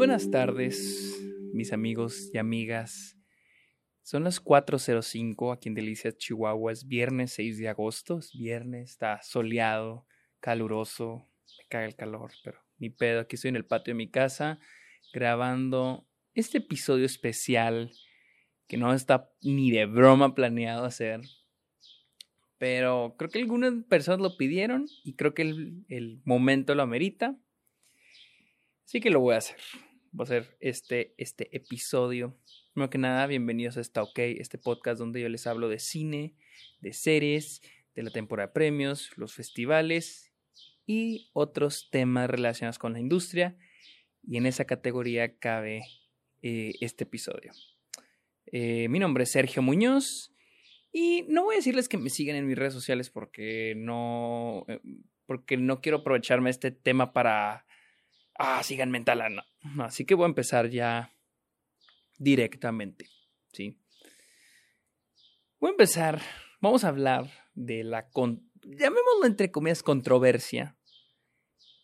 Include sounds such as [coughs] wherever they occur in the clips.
buenas tardes, mis amigos y amigas. Son las 4.05 aquí en Delicias, Chihuahua. Es viernes 6 de agosto. Es viernes, está soleado, caluroso. Me caga el calor, pero ni pedo. Aquí estoy en el patio de mi casa grabando este episodio especial que no está ni de broma planeado hacer. Pero creo que algunas personas lo pidieron y creo que el, el momento lo amerita. Así que lo voy a hacer. Voy a hacer este, este episodio. Primero que nada, bienvenidos a Está OK, este podcast donde yo les hablo de cine, de series, de la temporada de premios, los festivales y otros temas relacionados con la industria. Y en esa categoría cabe eh, este episodio. Eh, mi nombre es Sergio Muñoz y no voy a decirles que me sigan en mis redes sociales porque no, eh, porque no quiero aprovecharme este tema para ah, sigan mentalana. Así que voy a empezar ya directamente, ¿sí? Voy a empezar, vamos a hablar de la, llamémoslo entre comillas, controversia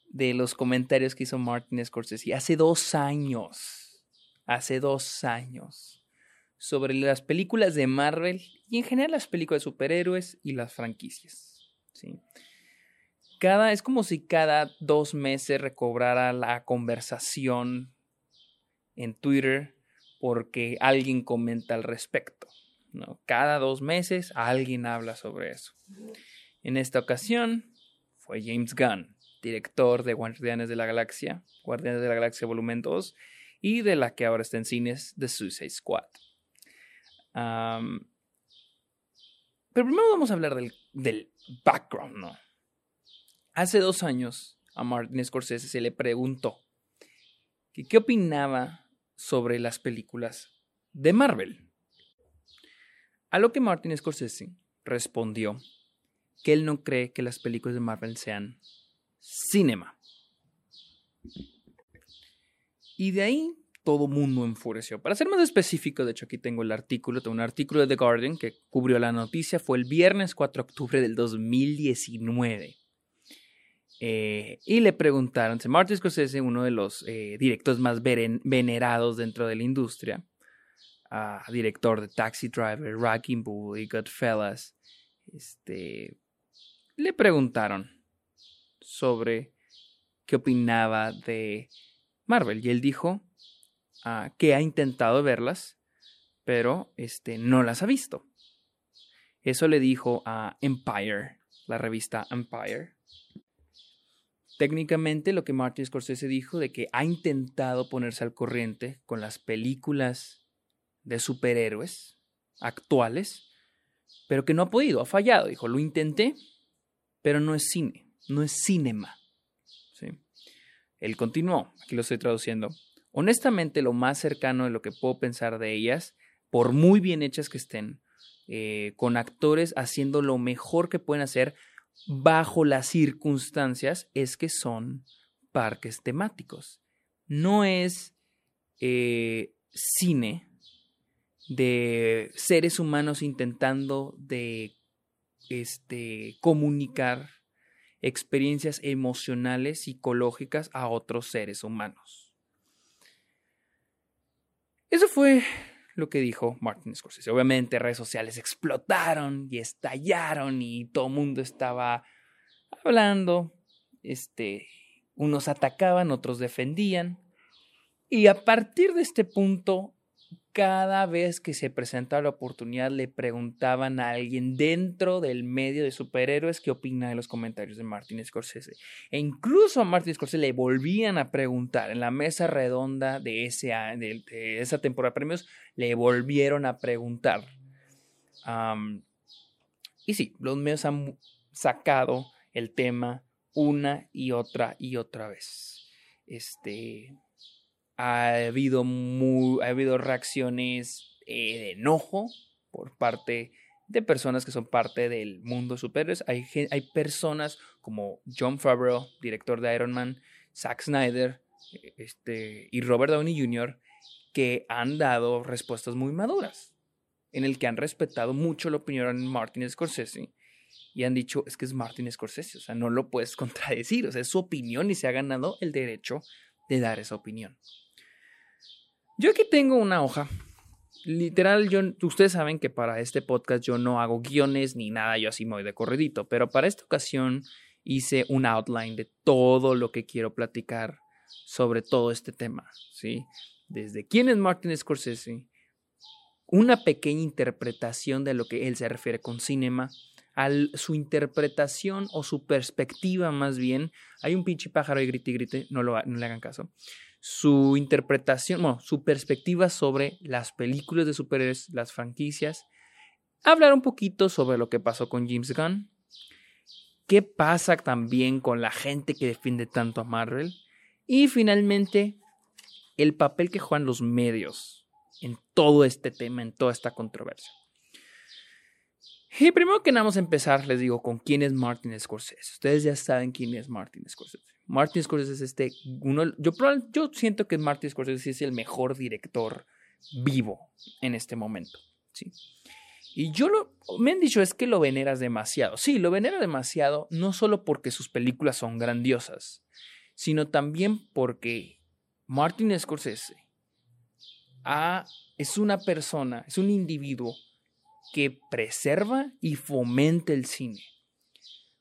de los comentarios que hizo Martin Scorsese hace dos años, hace dos años, sobre las películas de Marvel y en general las películas de superhéroes y las franquicias, ¿sí? Cada, es como si cada dos meses recobrara la conversación en Twitter porque alguien comenta al respecto. ¿no? Cada dos meses alguien habla sobre eso. En esta ocasión fue James Gunn, director de Guardianes de la Galaxia, Guardianes de la Galaxia Volumen 2 y de la que ahora está en cines, The Suicide Squad. pero primero vamos a hablar del, del background, ¿no? Hace dos años a Martin Scorsese se le preguntó que qué opinaba sobre las películas de Marvel. A lo que Martin Scorsese respondió que él no cree que las películas de Marvel sean cinema. Y de ahí todo mundo enfureció. Para ser más específico, de hecho aquí tengo el artículo, tengo un artículo de The Guardian que cubrió la noticia, fue el viernes 4 de octubre del 2019. Eh, y le preguntaron, Martin Scorsese, uno de los eh, directores más venerados dentro de la industria, director de Taxi Driver, Rocking Bull y Goodfellas, este, le preguntaron sobre qué opinaba de Marvel y él dijo ah, que ha intentado verlas, pero este, no las ha visto. Eso le dijo a Empire, la revista Empire, técnicamente lo que Martin Scorsese dijo de que ha intentado ponerse al corriente con las películas de superhéroes actuales, pero que no ha podido, ha fallado. Dijo, lo intenté, pero no es cine, no es cinema. ¿Sí? Él continuó, aquí lo estoy traduciendo. Honestamente, lo más cercano de lo que puedo pensar de ellas, por muy bien hechas que estén, eh, con actores haciendo lo mejor que pueden hacer, bajo las circunstancias es que son parques temáticos. No es eh, cine de seres humanos intentando de este, comunicar experiencias emocionales, psicológicas a otros seres humanos. Eso fue lo que dijo Martin Scorsese. Obviamente redes sociales explotaron y estallaron y todo el mundo estaba hablando. Este, unos atacaban, otros defendían. Y a partir de este punto cada vez que se presentaba la oportunidad le preguntaban a alguien dentro del medio de superhéroes qué opina de los comentarios de Martin Scorsese. E incluso a Martin Scorsese le volvían a preguntar en la mesa redonda de, ese, de, esa temporada de premios, le volvieron a preguntar. y sí, los medios han sacado el tema una y otra y otra vez. Este, ha habido, ha habido reacciones eh, de enojo por parte de personas que son parte del mundo superhéroes. Hay, hay personas como John Favreau, director de Iron Man, Zack Snyder eh, este, y Robert Downey Jr., que han dado respuestas muy maduras, en el que han respetado mucho la opinión de Martin Scorsese y han dicho, es que es Martin Scorsese, o sea, no lo puedes [laughs] contradecir, o sea, es su opinión y se ha ganado el derecho de dar esa opinión. Yo aquí tengo una hoja. Literal, yo, ustedes saben que para este podcast yo no hago guiones ni nada, yo así me voy de corredito, pero para esta ocasión hice un outline de todo lo que quiero platicar sobre todo este tema, ¿sí? Desde quién es Martin Scorsese, una pequeña interpretación de lo que él se refiere con cinema, a su interpretación o su perspectiva más bien. Hay un pinche pájaro y grite y grite, no, lo, no le hagan caso. Su interpretación, bueno, su perspectiva sobre las películas de superhéroes, las franquicias. Hablar un poquito sobre lo que pasó con James Gunn. ¿Qué pasa también con la gente que defiende tanto a Marvel? Y finalmente, el papel que juegan los medios en todo este tema, en toda esta controversia. Y primero que nada vamos a empezar, les digo, con quién es Martin Scorsese. Ustedes ya saben quién es Martin Scorsese. Martin Scorsese es este, uno, yo, yo siento que Martin Scorsese es el mejor director vivo en este momento. ¿sí? Y yo lo, me han dicho es que lo veneras demasiado. Sí, lo venera demasiado, no solo porque sus películas son grandiosas, sino también porque Martin Scorsese es una persona, es un individuo que preserva y fomenta el cine.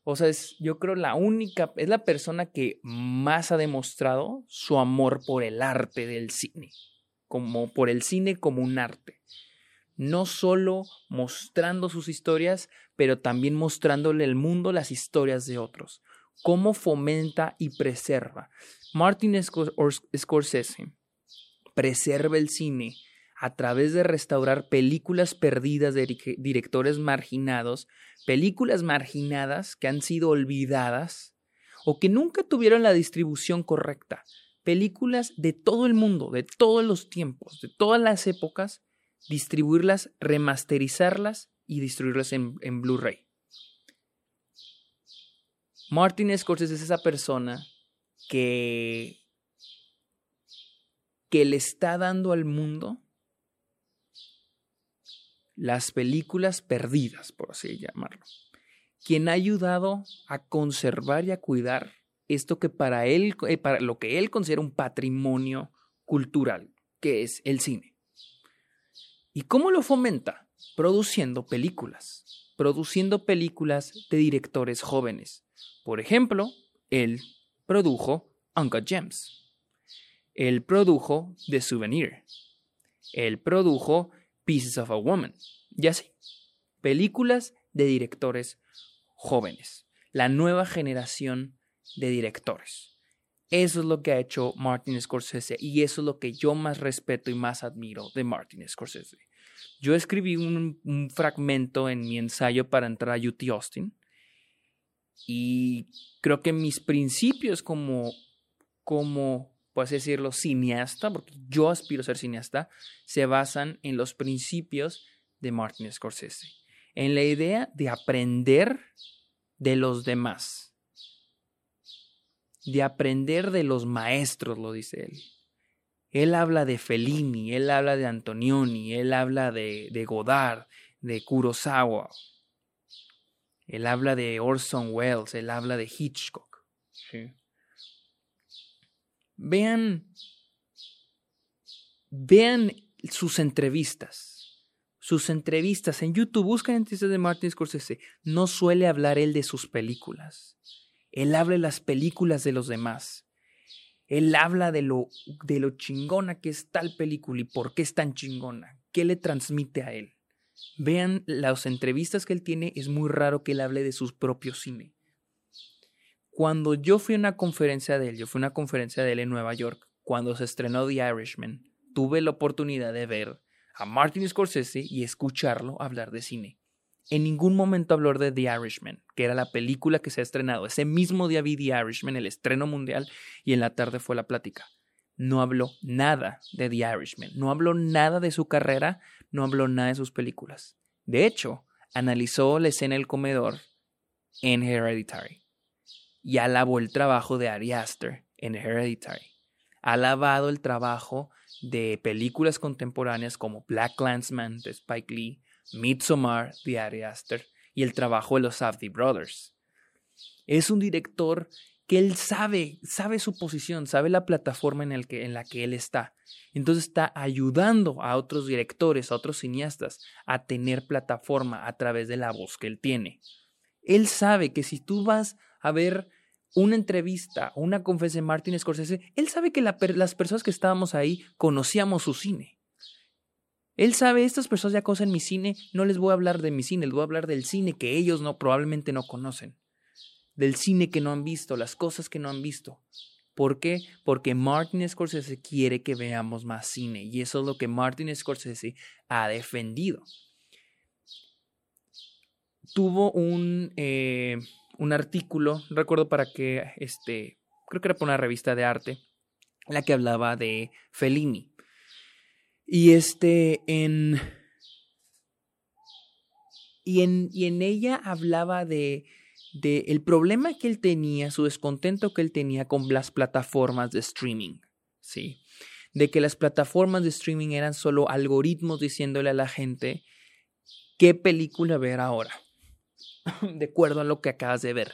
O sea, es, yo creo la única, es la persona que más ha demostrado su amor por el arte del cine, como por el cine como un arte. No solo mostrando sus historias, pero también mostrándole al mundo las historias de otros cómo fomenta y preserva. Martin Scorsese preserva el cine a través de restaurar películas perdidas de directores marginados, películas marginadas que han sido olvidadas o que nunca tuvieron la distribución correcta. Películas de todo el mundo, de todos los tiempos, de todas las épocas, distribuirlas, remasterizarlas y distribuirlas en, en Blu-ray. Martin Scorsese es esa persona que, que le está dando al mundo las películas perdidas, por así llamarlo. Quien ha ayudado a conservar y a cuidar esto que para él, eh, para lo que él considera un patrimonio cultural, que es el cine. ¿Y cómo lo fomenta? Produciendo películas, produciendo películas de directores jóvenes, por ejemplo, él produjo Uncut Gems. Él produjo The Souvenir. Él produjo Pieces of a Woman. Y así. Películas de directores jóvenes. La nueva generación de directores. Eso es lo que ha hecho Martin Scorsese y eso es lo que yo más respeto y más admiro de Martin Scorsese. Yo escribí un, fragmento en mi ensayo para entrar a UT Austin y creo que mis principios como, como, puedes decirlo, cineasta, porque yo aspiro a ser cineasta, se basan en los principios de Martin Scorsese. En la idea de aprender de los demás. De aprender de los maestros, lo dice él. Él habla de Fellini, él habla de Antonioni, él habla de, de Godard, de Kurosawa, él habla de Orson Welles, él habla de Hitchcock. Vean, vean sus entrevistas. Sus entrevistas en YouTube, buscan entrevistas de Martin Scorsese. No suele hablar él de sus películas. Él habla de las películas de los demás. Él habla de lo, de lo chingona que es tal película y por qué es tan chingona. ¿Qué le transmite a él? Vean las entrevistas que él tiene, es muy raro que él hable de sus propios cine. Cuando yo fui a una conferencia de él, yo fui a una conferencia de él en Nueva York, cuando se estrenó The Irishman, tuve la oportunidad de ver a Martin Scorsese y escucharlo hablar de cine. En ningún momento habló de The Irishman, que era la película que se ha estrenado. Ese mismo día vi The Irishman, el estreno mundial, y en la tarde fue la plática. No habló nada de The Irishman, no habló nada de su carrera, no habló nada de sus películas. De hecho, analizó la escena del comedor en Hereditary y alabó el trabajo de Ari Aster en Hereditary. Ha alabado el trabajo de películas contemporáneas como Black Clansman de Spike Lee, Midsommar de Ari Aster y el trabajo de los Safdie Brothers. Es un director que él sabe, sabe su posición, sabe la plataforma en, que, en la que él está. Entonces está ayudando a otros directores, a otros cineastas a tener plataforma a través de la voz que él tiene. Él sabe que si tú vas a ver una entrevista una conferencia de Martin Scorsese, él sabe que las personas que estábamos ahí conocíamos su cine. Él sabe, estas personas ya conocen mi cine, no les voy a hablar de mi cine, les voy a hablar del cine que ellos no probablemente no conocen del cine que no han visto, las cosas que no han visto. ¿Por qué? Porque Martin Scorsese quiere que veamos más cine y eso es lo que Martin Scorsese ha defendido. Tuvo un, eh, un artículo, recuerdo para que, este, creo que era para una revista de arte, la que hablaba de Fellini. Y este, en, y en, y en ella hablaba de de el problema que él tenía, su descontento que él tenía con las plataformas de streaming, ¿sí? De que las plataformas de streaming eran solo algoritmos diciéndole a la gente qué película ver ahora, [laughs] de acuerdo a lo que acabas de ver.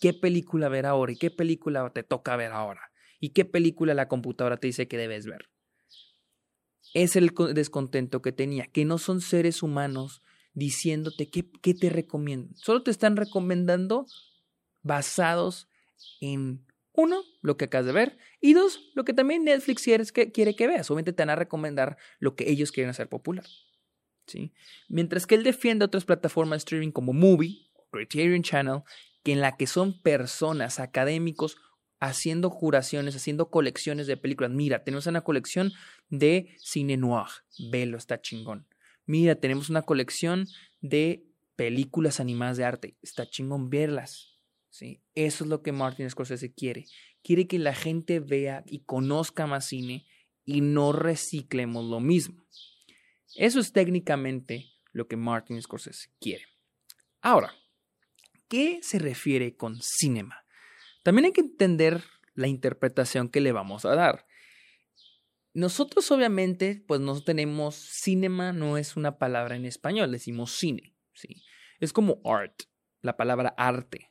¿Qué película ver ahora y qué película te toca ver ahora? ¿Y qué película la computadora te dice que debes ver? Es el descontento que tenía, que no son seres humanos diciéndote qué, te recomiendan. Solo te están recomendando basados en uno, lo que acabas de ver, y dos, lo que también Netflix quiere que, quiere que veas. Obviamente te van a recomendar lo que ellos quieren hacer popular. Mientras que él defiende otras plataformas de streaming como Movie, Criterion Channel, que en la que son personas, académicos, haciendo curaciones, haciendo colecciones de películas. Mira, tenemos una colección de cine noir. Velo, está chingón mira, tenemos una colección de películas animadas de arte, está chingón verlas. ¿sí? Eso es lo que Martin Scorsese quiere. Quiere que la gente vea y conozca más cine y no reciclemos lo mismo. Eso es técnicamente lo que Martin Scorsese quiere. Ahora, ¿qué se refiere con cinema? También hay que entender la interpretación que le vamos a dar. Nosotros obviamente, pues no tenemos cinema, no es una palabra en español, decimos cine, ¿sí? Es como art, la palabra arte.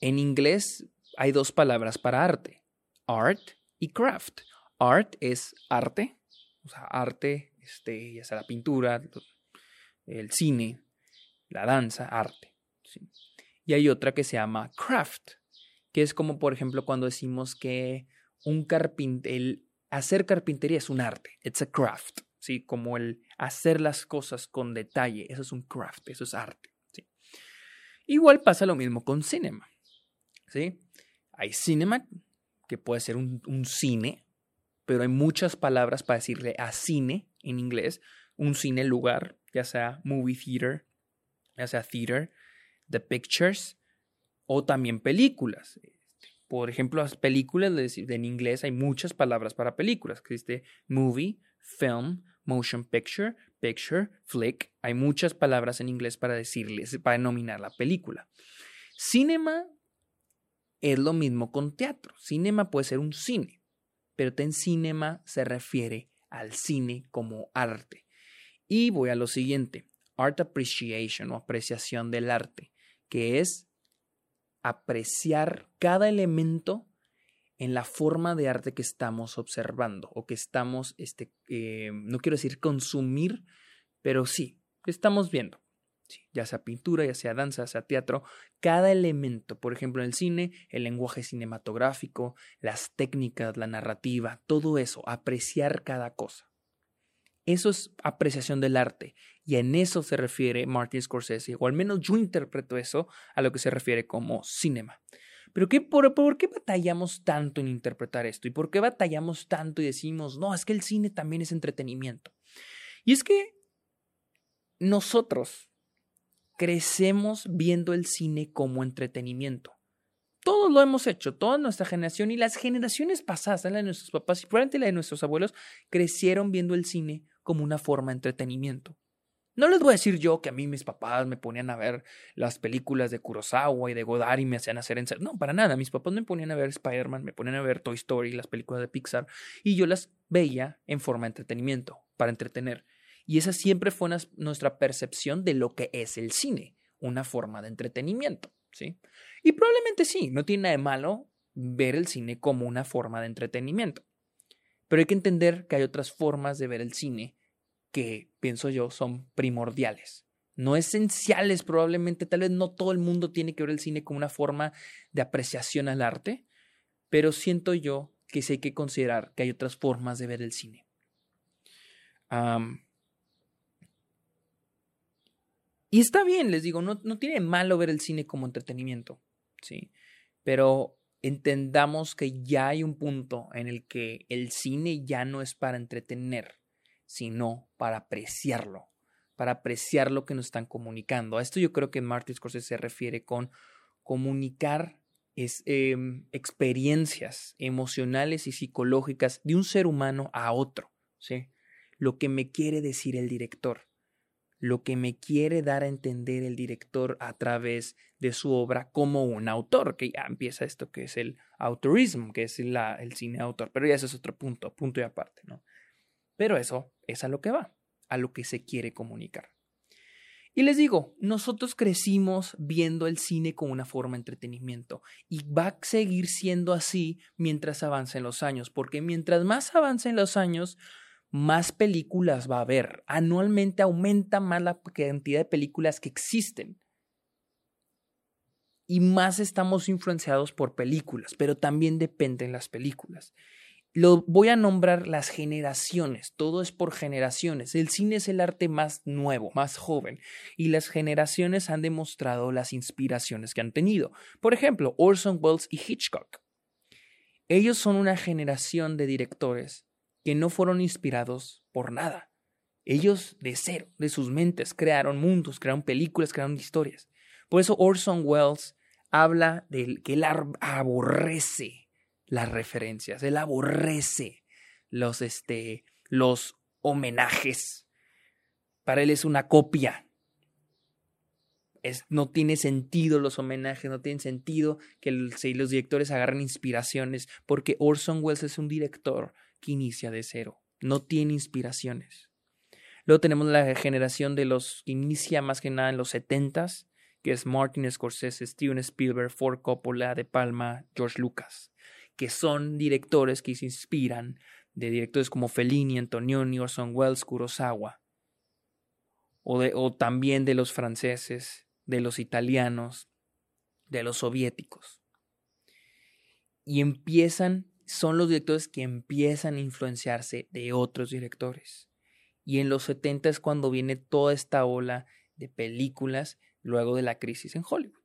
En inglés hay dos palabras para arte, art y craft. Art es arte, o sea, arte, este, ya sea la pintura, el cine, la danza, arte. ¿sí? Y hay otra que se llama craft, que es como por ejemplo cuando decimos que un carpintero, hacer carpintería es un arte, it's a craft, ¿sí? Como el hacer las cosas con detalle, eso es un craft, eso es arte, ¿sí? Igual pasa lo mismo con cinema, ¿sí? Hay cinema, que puede ser un, un cine, pero hay muchas palabras para decirle a cine en inglés, un cine lugar, ya sea movie theater, ya sea theater, the pictures, o también películas. Por ejemplo, las películas, en inglés hay muchas palabras para películas. Existe movie, film, motion picture, picture, flick. Hay muchas palabras en inglés para decirles, para denominar la película. Cinema es lo mismo con teatro. Cinema puede ser un cine, pero en cinema se refiere al cine como arte. Y voy a lo siguiente, art appreciation o apreciación del arte, que es apreciar cada elemento en la forma de arte que estamos observando o que estamos, este, eh, no quiero decir consumir, pero sí, estamos viendo. Ya sea pintura, ya sea danza, ya sea teatro, cada elemento, por ejemplo en el cine, el lenguaje cinematográfico, las técnicas, la narrativa, todo eso, apreciar cada cosa. Eso es apreciación del arte y en eso se refiere Martin Scorsese, o al menos yo interpreto eso a lo que se refiere como cinema. Pero ¿qué, por, por, qué batallamos tanto en interpretar esto? ¿Y por qué batallamos tanto y decimos, no, es que el cine también es entretenimiento? Y es que nosotros crecemos viendo el cine como entretenimiento. Todos lo hemos hecho, toda nuestra generación y las generaciones pasadas, la de nuestros papás y probablemente la de nuestros abuelos, crecieron viendo el cine como una forma de entretenimiento. No les voy a decir yo que a mí mis papás me ponían a ver las películas de Kurosawa y de Godard y me hacían hacer en No, para nada. Mis papás me ponían a ver Spider-Man, me ponían a ver Toy Story, las películas de Pixar, y yo las veía en forma de entretenimiento, para entretener. Y esa siempre fue nuestra percepción de lo que es el cine, una forma de entretenimiento. ¿sí? Y probablemente sí, no tiene nada de malo ver el cine como una forma de entretenimiento. Pero hay que entender que hay otras formas de ver el cine que, pienso yo, son primordiales. No esenciales, probablemente, tal vez no todo el mundo tiene que ver el cine como una forma de apreciación al arte, pero siento yo que sí hay que considerar que hay otras formas de ver el cine. Y está bien, les digo, no, no tiene malo ver el cine como entretenimiento, ¿sí? Pero entendamos que ya hay un punto en el que el cine ya no es para entretener, sino para apreciarlo, para apreciar lo que nos están comunicando. A esto yo creo que Martin Scorsese se refiere con comunicar es, em, experiencias emocionales y psicológicas de un ser humano a otro, ¿sí? Lo que me quiere decir el director lo que me quiere dar a entender el director a través de su obra como un autor, que ya empieza esto que es el autorismo, que es la, el cine autor, pero ya ese es otro punto, punto y aparte, ¿no? Pero eso es a lo que va, a lo que se quiere comunicar. Y les digo, nosotros crecimos viendo el cine como una forma de entretenimiento y va a seguir siendo así mientras avancen los años, porque mientras más avancen los años, más películas va a haber. Anualmente aumenta más la cantidad de películas que existen. Y más estamos influenciados por películas, pero también dependen las películas. Lo voy a nombrar las generaciones, todo es por generaciones. El cine es el arte más nuevo, más joven, y las generaciones han demostrado las inspiraciones que han tenido. Por ejemplo, Orson Welles y Hitchcock. Ellos son una generación de directores que no fueron inspirados por nada. Ellos de cero, de sus mentes, crearon mundos, crearon películas, crearon historias. Por eso Orson Welles habla de que él aborrece las referencias, él aborrece los, este, los homenajes. Para él es una copia. Es, no tiene sentido los homenajes, no tiene sentido que los directores agarren inspiraciones, porque Orson Welles es un director que inicia de cero, no tiene inspiraciones. Luego tenemos la generación de los que inicia más que nada en los setentas, que es Martin Scorsese, Steven Spielberg, Ford Coppola, De Palma, George Lucas, que son directores que se inspiran de directores como Fellini, Antonioni, Orson Welles, Kurosawa, o, de, o también de los franceses, de los italianos, de los soviéticos. Y empiezan son los directores que empiezan a influenciarse de otros directores. Y en los 70 es cuando viene toda esta ola de películas luego de la crisis en Hollywood.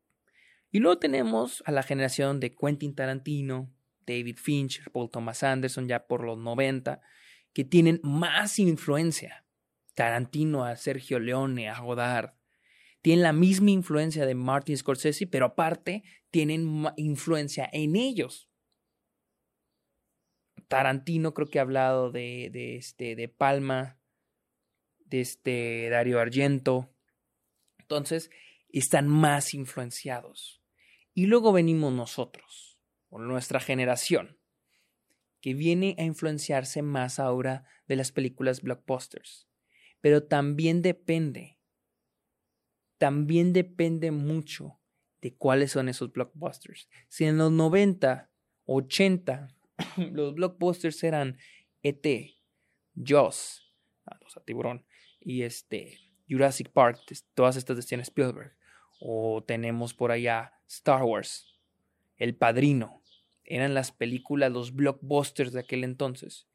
Y luego tenemos a la generación de Quentin Tarantino, David Fincher, Paul Thomas Anderson ya por los 90, que tienen más influencia. Tarantino a Sergio Leone, a Godard. Tienen la misma influencia de Martin Scorsese, pero aparte tienen influencia en ellos. Tarantino creo que ha hablado de, de, este, de Palma, de este Dario Argento. Entonces, están más influenciados. Y luego venimos nosotros, o nuestra generación, que viene a influenciarse más ahora de las películas blockbusters. Pero también depende, también depende mucho de cuáles son esos blockbusters. Si en los 90, 80 [coughs] los blockbusters eran ET, Jaws, ah, los a tiburón, y este Jurassic Park, todas estas de Steven Spielberg. O tenemos por allá Star Wars, El Padrino. Eran las películas, los blockbusters de aquel entonces.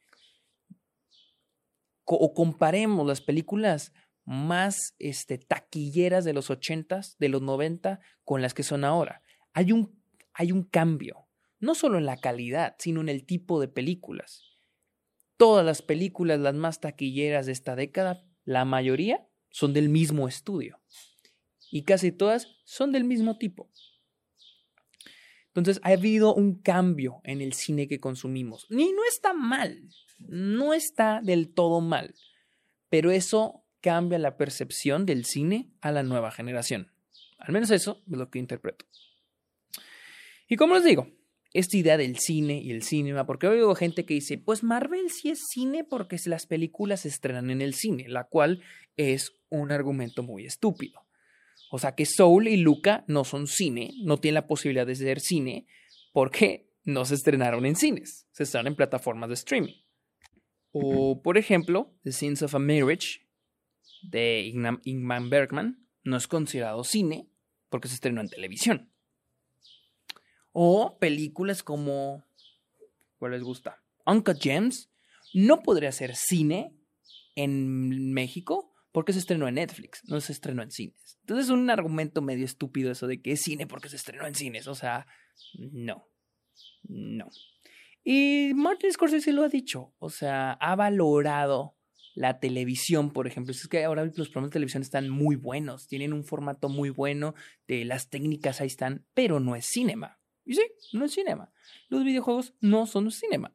o comparemos las películas más este, taquilleras de los 80s, de los 90, con las que son ahora. Hay un, hay un cambio no solo en la calidad, sino en el tipo de películas. Todas las películas, las más taquilleras de esta década, la mayoría son del mismo estudio. Y casi todas son del mismo tipo. Entonces ha habido un cambio en el cine que consumimos. Y no está mal, no está del todo mal, pero eso cambia la percepción del cine a la nueva generación. Al menos eso es lo que interpreto. Y como les digo, esta idea del cine y el cinema, porque oigo gente que dice, pues Marvel sí es cine porque las películas se estrenan en el cine, la cual es un argumento muy estúpido. O sea que Soul y Luca no son cine, no tienen la posibilidad de ser cine porque no se estrenaron en cines, se estrenaron en plataformas de streaming. O, por ejemplo, The Sins of a Marriage de Ingman Bergman no es considerado cine porque se estrenó en televisión. O películas como, ¿cuál les gusta? Uncle Gems no podría ser cine en México porque se estrenó en Netflix, no se estrenó en cines. Entonces es un argumento medio estúpido eso de que es cine porque se estrenó en cines. O sea, no. No. Y Martin Scorsese lo ha dicho. O sea, ha valorado la televisión, por ejemplo. Es que ahora los programas de televisión están muy buenos, tienen un formato muy bueno, de las técnicas ahí están, pero no es cinema. Y sí, no es cinema. Los videojuegos no son cinema.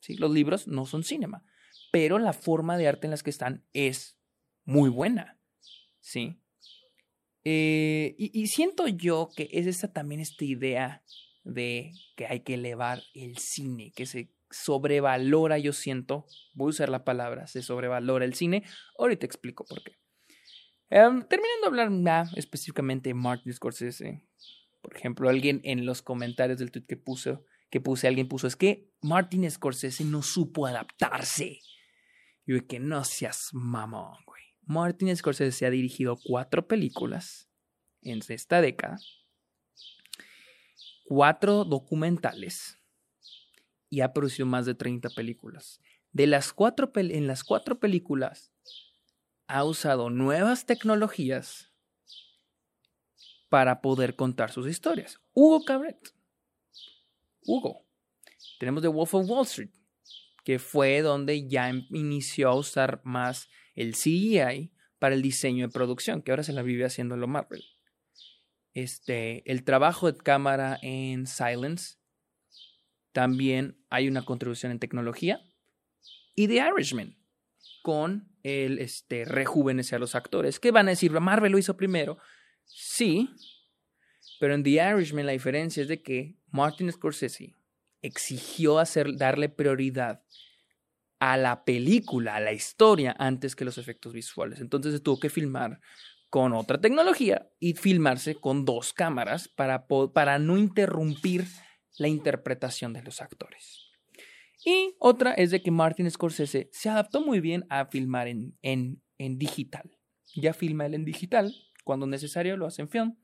¿sí? Los libros no son cinema. Pero la forma de arte en las que están es muy buena. ¿Sí? Eh, y, siento yo que es esta también esta idea de que hay que elevar el cine, que se sobrevalora, yo siento, voy a usar la palabra, se sobrevalora el cine. Ahorita explico por qué. Em, terminando de hablar más específicamente de Martin Scorsese, por ejemplo, alguien en los comentarios del tweet que puse, que puse, alguien puso, es que Martin Scorsese no supo adaptarse. Yo que no seas mamón, güey. Martin Scorsese ha dirigido cuatro películas en esta década, cuatro documentales y ha producido más de 30 películas. De las cuatro en las cuatro películas ha usado nuevas tecnologías para poder contar sus historias. Hugo Cabret. Hugo. Tenemos The Wolf of Wall Street, que fue donde ya em, inició a usar más el CGI para el diseño de producción, que ahora se la vive haciendo lo Marvel. Este, el trabajo de cámara en Silence, también hay una contribución en tecnología. Y The Irishman, con el este, rejuvenecer a los actores. ¿Qué van a decir? Marvel lo hizo primero. Sí, pero en The Irishman la diferencia es de que Martin Scorsese exigió hacer, darle prioridad a la película, a la historia, antes que los efectos visuales. Entonces se tuvo que filmar con otra tecnología y filmarse con dos cámaras para, para no interrumpir la interpretación de los actores. Y otra es de que Martin Scorsese se adaptó muy bien a filmar en, en, en digital. Ya filma él en digital, cuando necesario lo hace en film,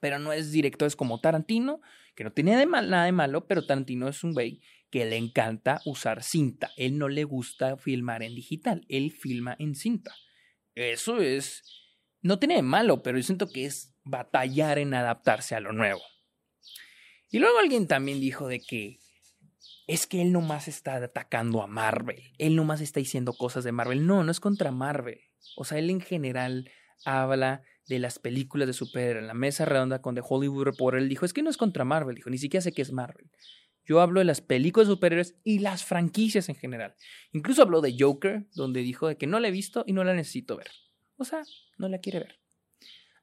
pero no es directo, es como Tarantino, que no tiene nada de malo, pero Tarantino es un güey que le encanta usar cinta. Él no le gusta filmar en digital, él filma en cinta. Eso es, no tiene de malo, pero yo siento que es batallar en adaptarse a lo nuevo. Y luego alguien también dijo de que es que él nomás está atacando a Marvel, él nomás está diciendo cosas de Marvel. No, no es contra Marvel. O sea, él en general habla de las películas de superhéroes. En la mesa redonda con The Hollywood Reporter, él dijo, es que no es contra Marvel, dijo, ni siquiera sé qué es Marvel. Yo hablo de las películas de superhéroes y las franquicias en general. Incluso habló de Joker, donde dijo de que no la he visto y no la necesito ver. O sea, no la quiere ver.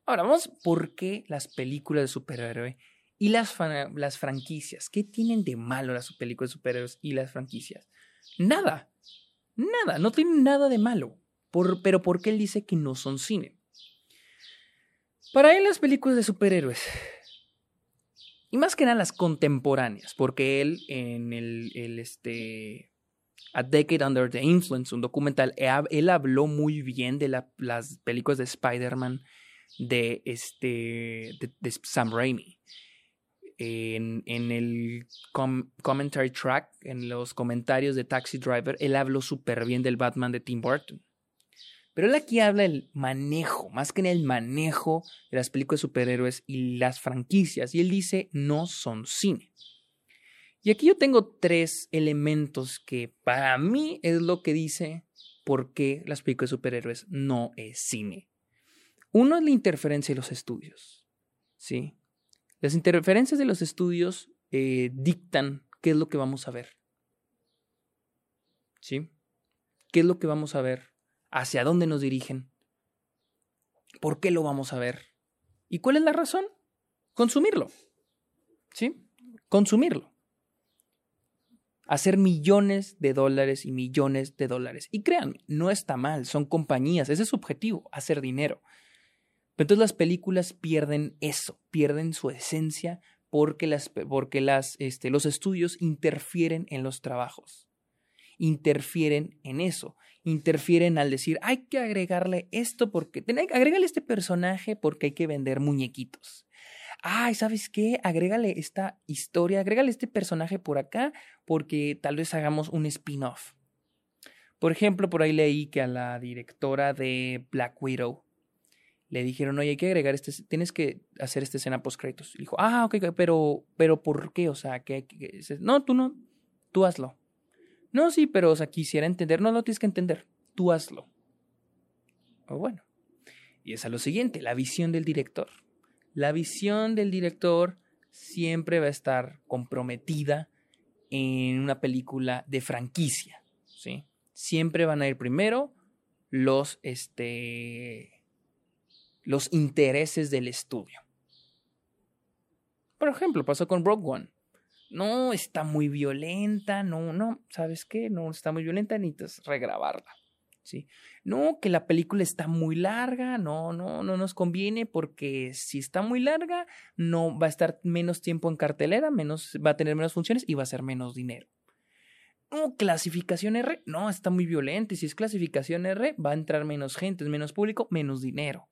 Ahora, vamos por qué las películas de superhéroes y las, las franquicias. ¿Qué tienen de malo las películas de superhéroes y las franquicias? Nada. Nada. No tienen nada de malo. Por, pero ¿por qué él dice que no son cine? Para él las películas de superhéroes, y más que nada las contemporáneas, porque él en el, este, A Decade Under the Influence, un documental, él habló muy bien de las películas de Spider-Man de, este, de, Sam Raimi. En, en el commentary track, en los comentarios de Taxi Driver, él habló súper bien del Batman de Tim Burton. Pero él aquí habla del manejo, más que en el manejo de las películas de superhéroes y las franquicias. Y él dice, no son cine. Y aquí yo tengo tres elementos que para mí es lo que dice por qué las películas de superhéroes no es cine. Uno es la interferencia de los estudios. ¿sí? Las interferencias de los estudios eh, dictan qué es lo que vamos a ver. ¿Sí? ¿Qué es lo que vamos a ver? Hacia dónde nos dirigen, por qué lo vamos a ver y cuál es la razón. Consumirlo. ¿Sí? Consumirlo. Hacer millones de dólares y millones de dólares. Y créanme, no está mal, son compañías, ese es su objetivo, hacer dinero. entonces las películas pierden eso, pierden su esencia porque, las, porque las, este, los estudios interfieren en los trabajos, interfieren en eso, interfieren al decir, hay que agregarle esto porque, agrégale este personaje porque hay que vender muñequitos. Ay, ¿sabes qué? Agrégale esta historia, agrégale este personaje por acá porque tal vez hagamos un spin-off. Por ejemplo, por ahí leí que a la directora de Black Widow le dijeron, oye, hay que agregar este, tienes que hacer esta escena post créditos. Y dijo, ah, ok, pero, pero ¿por qué? O sea, que, no, tú no, tú hazlo. No, sí, pero, o sea, quisiera entender, no lo tienes que entender, tú hazlo. O bueno. Y es a lo siguiente, la visión del director. La visión del director siempre va a estar comprometida en una película de franquicia, ¿sí? Siempre van a ir primero los, este, los intereses del estudio. Por ejemplo, pasó con Rogue One. No, está muy violenta, no, no, ¿sabes qué? No, está muy violenta, necesitas regrabarla. ¿sí? No, que la película está muy larga, no, no, no nos conviene porque si está muy larga, no va a estar menos tiempo en cartelera, menos, va a tener menos funciones y va a ser menos dinero. No, clasificación R, no, está muy violenta y si es clasificación R, va a entrar menos gente, menos público, menos dinero.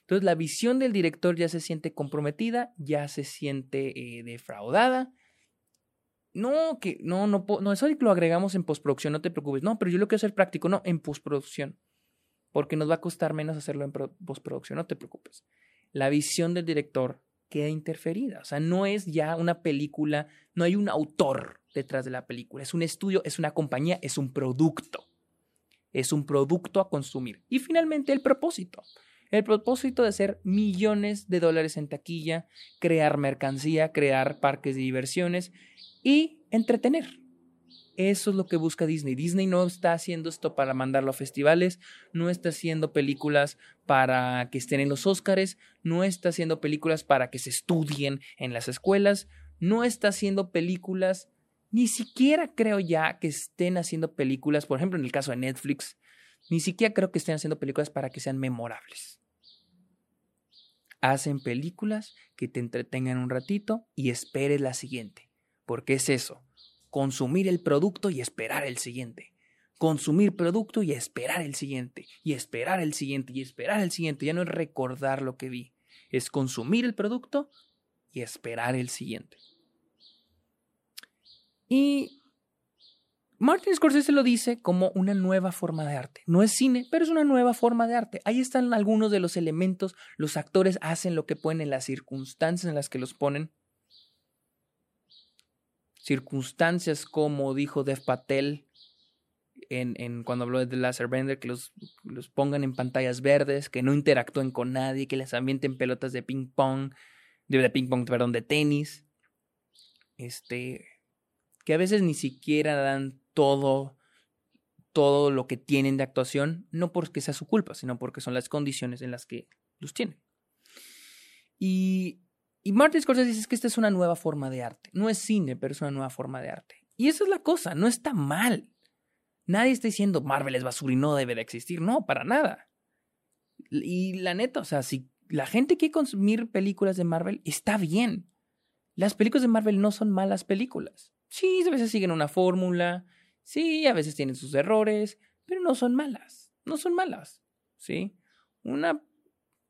Entonces la visión del director ya se siente comprometida, ya se siente eh, defraudada. No, que no, no, no, eso lo agregamos en postproducción, no te preocupes. No, pero yo lo quiero hacer práctico, no, en postproducción. Porque nos va a costar menos hacerlo en postproducción, no te preocupes. La visión del director queda interferida. O sea, no es ya una película, no hay un autor detrás de la película. Es un estudio, es una compañía, es un producto. Es un producto a consumir. Y finalmente el propósito. El propósito de hacer millones de dólares en taquilla, crear mercancía, crear parques de diversiones y entretener. Eso es lo que busca Disney. Disney no está haciendo esto para mandarlo a festivales, no está haciendo películas para que estén en los Óscares, no está haciendo películas para que se estudien en las escuelas, no está haciendo películas, ni siquiera creo ya que estén haciendo películas, por ejemplo en el caso de Netflix, ni siquiera creo que estén haciendo películas para que sean memorables. Hacen películas que te entretengan un ratito y esperes la siguiente. Porque es eso, consumir el producto y esperar el siguiente. Consumir producto y esperar el siguiente. Y esperar el siguiente y esperar el siguiente. Ya no es recordar lo que vi. Es consumir el producto y esperar el siguiente. Y Martin Scorsese lo dice como una nueva forma de arte. No es cine, pero es una nueva forma de arte. Ahí están algunos de los elementos. Los actores hacen lo que pueden en las circunstancias en las que los ponen. Circunstancias como dijo Dev Patel en, cuando habló de The Laser Bender, que los, los pongan en pantallas verdes, que no interactúen con nadie, que les ambienten pelotas de ping pong, de, de ping pong, perdón, de tenis. Este, que a veces ni siquiera dan todo, todo lo que tienen de actuación, no porque sea su culpa, sino porque son las condiciones en las que los tienen. Y, y Martin Scorsese dice que esta es una nueva forma de arte. No es cine, pero es una nueva forma de arte. Y esa es la cosa, no está mal. Nadie está diciendo Marvel es basura y no debe de existir. No, para nada. Y la neta, o sea, si la gente quiere consumir películas de Marvel, está bien. Las películas de Marvel no son malas películas. Sí, a veces siguen una fórmula, Sí, a veces tienen sus errores, pero no son malas. No son malas. ¿Sí? Una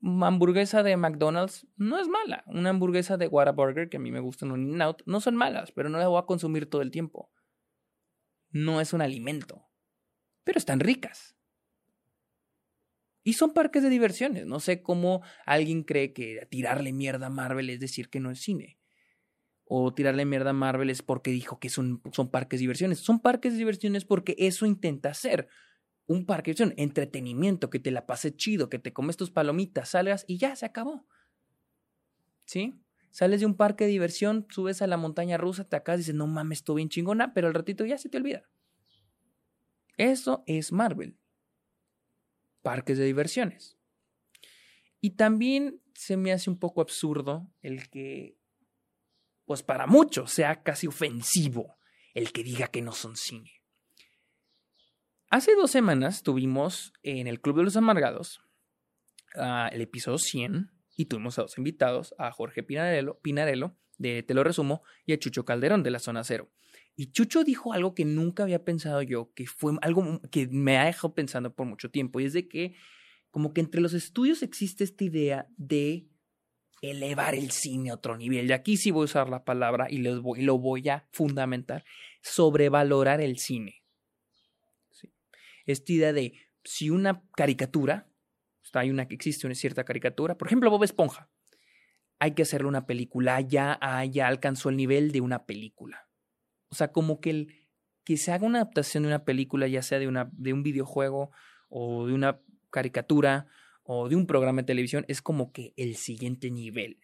hamburguesa de McDonald's no es mala. Una hamburguesa de Whataburger, que a mí me gusta en un In-Out, no son malas, pero no las voy a consumir todo el tiempo. No es un alimento. Pero están ricas. Y son parques de diversiones. No sé cómo alguien cree que tirarle mierda a Marvel es decir que no es cine o tirarle mierda a Marvel es porque dijo que son, son parques de diversiones. Son parques de diversiones porque eso intenta hacer. Un parque de diversión, entretenimiento, que te la pase chido, que te comes tus palomitas, salgas y ya se acabó. ¿Sí? Sales de un parque de diversión, subes a la montaña rusa, te acá y dices, no mames, estoy bien chingona, pero al ratito ya se te olvida. Eso es Marvel. Parques de diversiones. Y también se me hace un poco absurdo el que pues para muchos sea casi ofensivo el que diga que no son cine. Hace dos semanas tuvimos en el Club de los Amargados ah, el episodio 100 y tuvimos a dos invitados, a Jorge Pinarello, Pinarello de Te lo resumo y a Chucho Calderón de la Zona Cero. Y Chucho dijo algo que nunca había pensado yo, que fue algo que me ha dejado pensando por mucho tiempo, y es de que como que entre los estudios existe esta idea de elevar el cine a otro nivel. Y aquí sí voy a usar la palabra y, lo voy a fundamentar, sobrevalorar el cine. Esta idea de si una caricatura, hay una que existe una cierta caricatura, por ejemplo Bob Esponja, hay que hacerle una película, ya, ya alcanzó el nivel de una película. O sea, como que, el, que se haga una adaptación de una película, ya sea de, una, de un videojuego o de una caricatura o de un programa de televisión, es como que el siguiente nivel.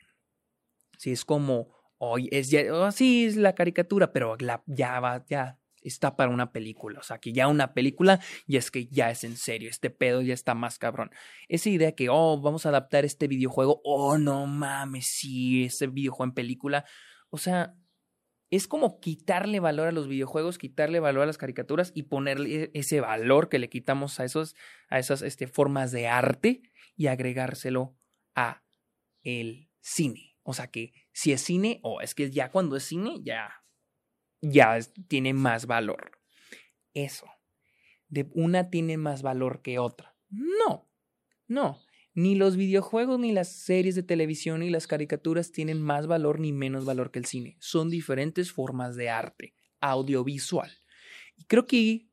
Si es como, hoy es ya, oh, sí, es la caricatura, pero la, ya va, ya está para una película. O sea, que ya una película, y es que ya es en serio, este pedo ya está más cabrón. Esa idea que, oh, vamos a adaptar este videojuego, oh, no mames, sí, ese videojuego en película. O sea, es como quitarle valor a los videojuegos, quitarle valor a las caricaturas y ponerle ese valor que le quitamos a, esos, a esas este, formas de arte y agregárselo a el cine. O sea que si es cine, o es que ya cuando es cine, ya, ya tiene más valor. Eso. De una tiene más valor que otra. No, no. Ni los videojuegos, ni las series de televisión, ni las caricaturas tienen más valor ni menos valor que el cine. Son diferentes formas de arte, audiovisual. Y creo que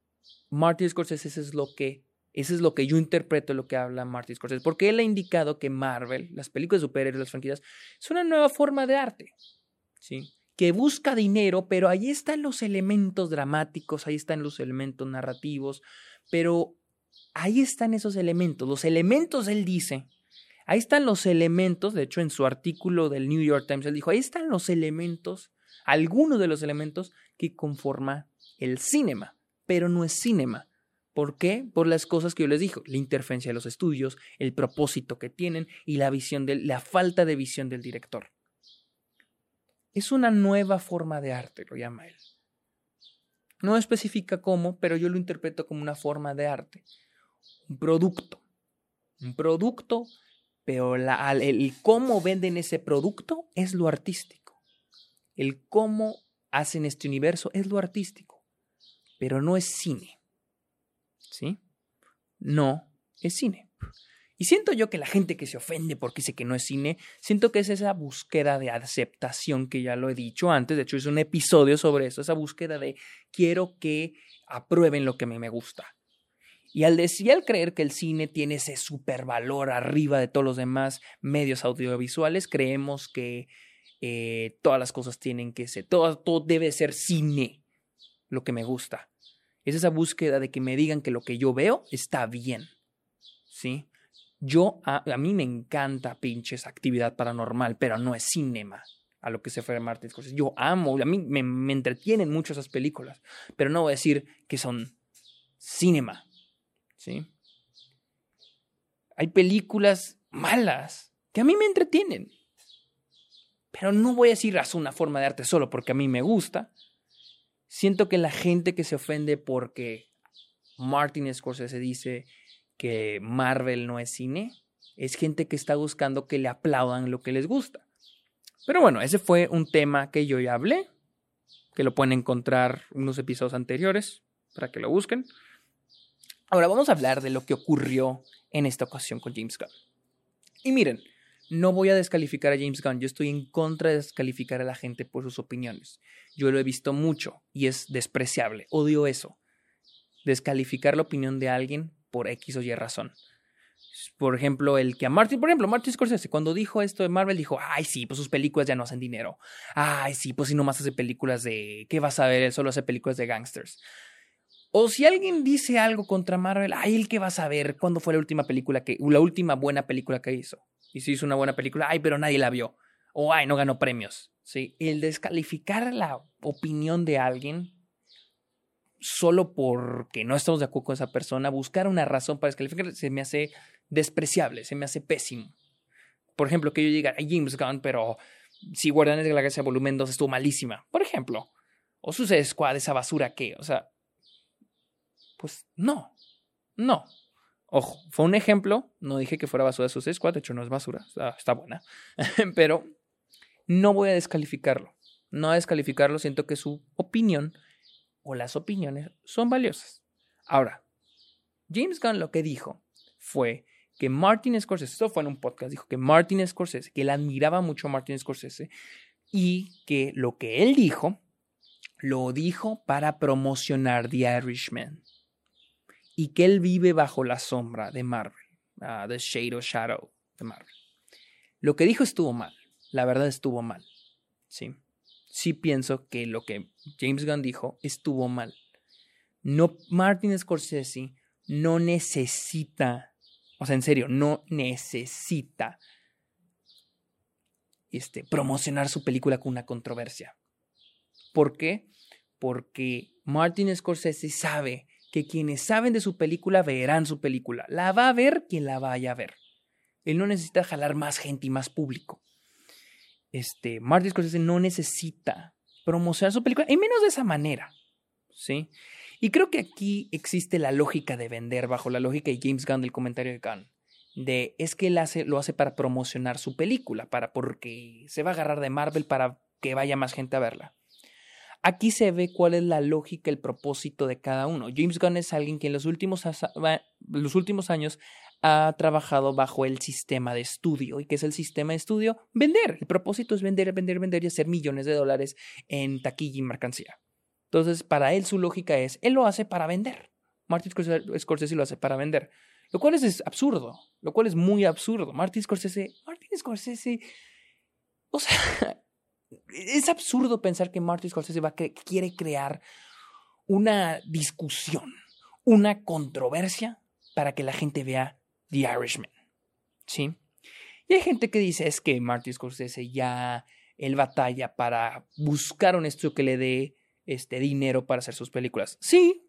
Martin Scorsese es lo que, eso es lo que yo interpreto lo que habla Martin Scorsese, porque él ha indicado que Marvel, las películas de superhéroes, las franquicias, es una nueva forma de arte. ¿Sí? Que busca dinero, pero ahí están los elementos dramáticos, ahí están los elementos narrativos, pero ahí están esos elementos. Los elementos, él dice, ahí están los elementos, de hecho en su artículo del New York Times, él dijo, ahí están los elementos, algunos de los elementos que conforma el cinema, pero no es cinema. ¿Por qué? Por las cosas que yo les dije, la interferencia de los estudios, el propósito que tienen y la visión de, la falta de visión del director. Es una nueva forma de arte, lo llama él. No especifica cómo, pero yo lo interpreto como una forma de arte un producto. Un producto, pero el cómo venden ese producto es lo artístico. El cómo hacen este universo es lo artístico. Pero no es cine. ¿Sí? No es cine. Y siento yo que la gente que se ofende porque dice que no es cine, siento que es esa búsqueda de aceptación que ya lo he dicho antes, de hecho es un episodio sobre eso, esa búsqueda de quiero que aprueben lo que me gusta. Y al, decir, al creer que el cine tiene ese supervalor arriba de todos los demás medios audiovisuales, creemos que eh, todas las cosas tienen que ser, todo, todo debe ser cine, lo que me gusta. Es esa búsqueda de que me digan que lo que yo veo está bien. ¿Sí? Yo, a, mí me encanta pinches actividad paranormal, pero no es cinema a lo que se fue Martin Scorsese. Yo amo, a mí me, entretienen mucho esas películas, pero no voy a decir que son cinema. ¿sí? Hay películas malas que a mí me entretienen. Pero no voy a decir es una forma de arte solo porque a mí me gusta. Siento que la gente que se ofende porque Martin Scorsese dice que Marvel no es cine, es gente que está buscando que le aplaudan lo que les gusta. Pero bueno, ese fue un tema que yo ya hablé, que lo pueden encontrar en unos episodios anteriores para que lo busquen. Ahora vamos a hablar de lo que ocurrió en esta ocasión con James Gunn. Y miren, no voy a descalificar a James Gunn, yo estoy en contra de descalificar a la gente por sus opiniones. Yo lo he visto mucho y es despreciable, odio eso. Descalificar la opinión de alguien por X o Y razón. Por ejemplo, el que a Martin, por ejemplo, Martin Scorsese, cuando dijo esto de Marvel, dijo, ay, sí, pues sus películas ya no hacen dinero. Ay, sí, pues si nomás hace películas de, ¿qué vas a ver? Él solo hace películas de gangsters. O si alguien dice algo contra Marvel, ay, el que va a saber cuándo fue la última película que, la última buena película que hizo. Y si hizo una buena película, ay, pero nadie la vio. O ay, no ganó premios. ¿Sí? El descalificar la opinión de alguien solo porque no estamos de acuerdo con esa persona, buscar una razón para descalificar, se me hace despreciable, se me hace pésimo. Por ejemplo, que yo diga, ay, James Gunn, pero si Guardianes de la Galaxia Volumen 2 estuvo malísima, por ejemplo. O Suicide Squad, esa basura que, o sea, pues no, no. Ojo, fue un ejemplo, no dije que fuera basura de Suicide Squad, de hecho no es basura, está, buena, [laughs] pero no voy a descalificarlo. No a descalificarlo, siento que su opinión o las opiniones son valiosas. Ahora, James Gunn lo que dijo fue que Martin Scorsese, esto fue en un podcast, dijo que Martin Scorsese, que él admiraba mucho a Martin Scorsese y que lo que él dijo, lo dijo para promocionar The Irishman y que él vive bajo la sombra de Marvel, uh, The Shade of Shadow de Marvel. Lo que dijo estuvo mal, la verdad estuvo mal, sí. Sí pienso que lo que James Gunn dijo estuvo mal. No, Martin Scorsese no necesita, o sea, en serio, no necesita este, promocionar su película con una controversia. ¿Por qué? Porque Martin Scorsese sabe que quienes saben de su película verán su película. La va a ver quien la vaya a ver. Él no necesita jalar más gente y más público. Este, Martin Scorsese no necesita promocionar su película, y menos de esa manera. ¿Sí? Y creo que aquí existe la lógica de vender, bajo la lógica de James Gunn del comentario de Gunn. De es que él hace, lo hace para promocionar su película, para porque se va a agarrar de Marvel para que vaya más gente a verla. Aquí se ve cuál es la lógica, el propósito de cada uno. James Gunn es alguien que en los últimos, los últimos años ha trabajado bajo el sistema de estudio. ¿Y qué es el sistema de estudio? Vender. El propósito es vender, vender, vender y hacer millones de dólares en taquilla y mercancía. Entonces, para él su lógica es, él lo hace para vender. Martin Scorsese lo hace para vender. Lo cual es absurdo, lo cual es muy absurdo. Martin Scorsese, Martin Scorsese, o sea, [laughs] es absurdo pensar que Martin Scorsese va quiere crear una discusión, una controversia para que la gente vea The Irishman. ¿Sí? Y hay gente que dice es que Martin Scorsese ya él batalla para buscar un estudio que le dé este dinero para hacer sus películas. Sí,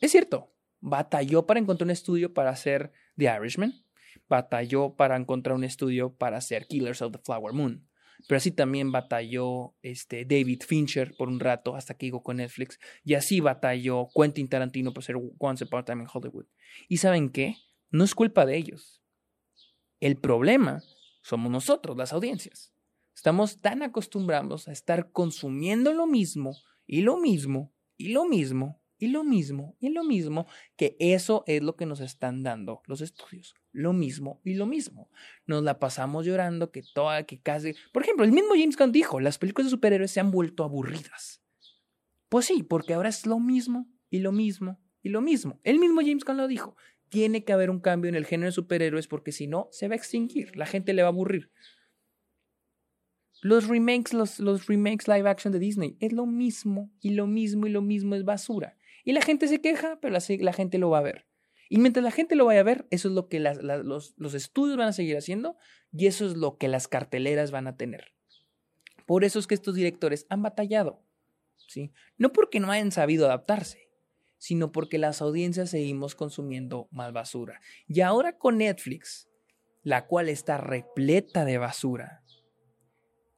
es cierto. Batalló para encontrar un estudio para hacer The Irishman. Batalló para encontrar un estudio para hacer Killers of the Flower Moon. Pero así también batalló este, David Fincher por un rato hasta que llegó con Netflix. Y así batalló Quentin Tarantino por ser Once Upon a Time in Hollywood. ¿Y saben qué? No es culpa de ellos. El problema somos nosotros, las audiencias. Estamos tan acostumbrados a estar consumiendo lo mismo y lo mismo, y lo mismo, y lo mismo, y lo mismo, que eso es lo que nos están dando los estudios. Lo mismo y lo mismo. Nos la pasamos llorando que toda, que casi... Por ejemplo, el mismo James Gunn dijo, las películas de superhéroes se han vuelto aburridas. Pues sí, porque ahora es lo mismo, y lo mismo, y lo mismo. El mismo James Gunn lo dijo. Tiene que haber un cambio en el género de superhéroes porque si no, se va a extinguir. La gente le va a aburrir. Los remakes, los, los remakes live action de Disney, es lo mismo y lo mismo y lo mismo es basura. Y la gente se queja, pero la, gente lo va a ver. Y mientras la gente lo vaya a ver, eso es lo que los, los estudios van a seguir haciendo y eso es lo que las carteleras van a tener. Por eso es que estos directores han batallado. ¿sí? No porque no hayan sabido adaptarse, sino porque las audiencias seguimos consumiendo más basura. Y ahora con Netflix, la cual está repleta de basura,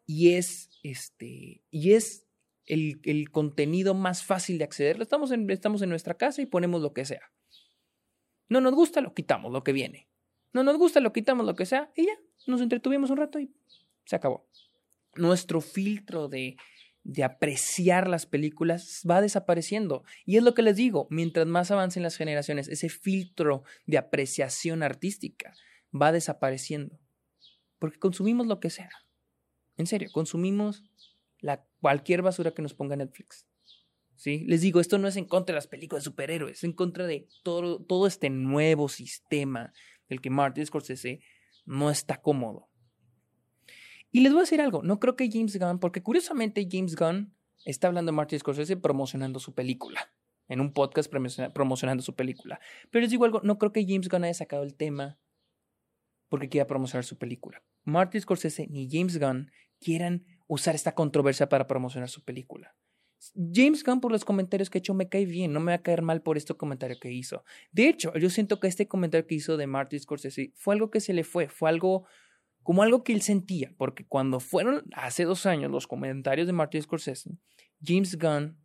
y es, este, y es el, el, contenido más fácil de acceder. Estamos estamos en nuestra casa y ponemos lo que sea. No nos gusta, lo quitamos, lo que viene. No nos gusta, lo quitamos, lo que sea, y ya, nos entretuvimos un rato y se acabó. Nuestro filtro de, de apreciar las películas va desapareciendo. Y es lo que les digo, mientras más avancen las generaciones, ese filtro de apreciación artística va desapareciendo. Porque consumimos lo que sea. En serio, consumimos la, cualquier basura que nos ponga Netflix. ¿Sí? Les digo, esto no es en contra de las películas de superhéroes, es en contra de todo, todo este nuevo sistema del que Martin Scorsese no está cómodo. Y les voy a decir algo, no creo que James Gunn, porque curiosamente James Gunn está hablando de Martin Scorsese promocionando su película, en un podcast promocionando su película. Pero les digo algo, no creo que James Gunn haya sacado el tema porque quiera promocionar su película. Martin Scorsese ni James Gunn quieran usar esta controversia para promocionar su película. James Gunn, por los comentarios que ha hecho, me cae bien, no me va a caer mal por este comentario que hizo. De hecho, yo siento que este comentario que hizo de Martin Scorsese fue algo que se le fue, fue algo como algo que él sentía, porque cuando fueron hace dos años los comentarios de Martin Scorsese, James Gunn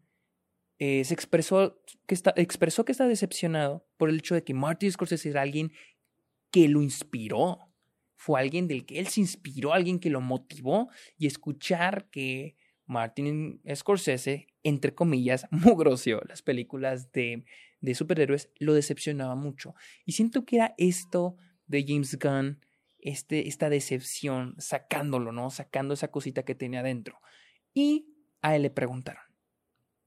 eh, se expresó que, está, expresó que está decepcionado por el hecho de que Martin Scorsese era alguien que lo inspiró. Fue alguien del que él se inspiró, alguien que lo motivó y escuchar que Martin Scorsese, entre comillas, [laughs] mugroció las películas de, de superhéroes, lo decepcionaba mucho. Y siento que era esto de James Gunn, este, esta decepción, sacándolo, ¿no? Sacando esa cosita que tenía adentro. Y a él le preguntaron.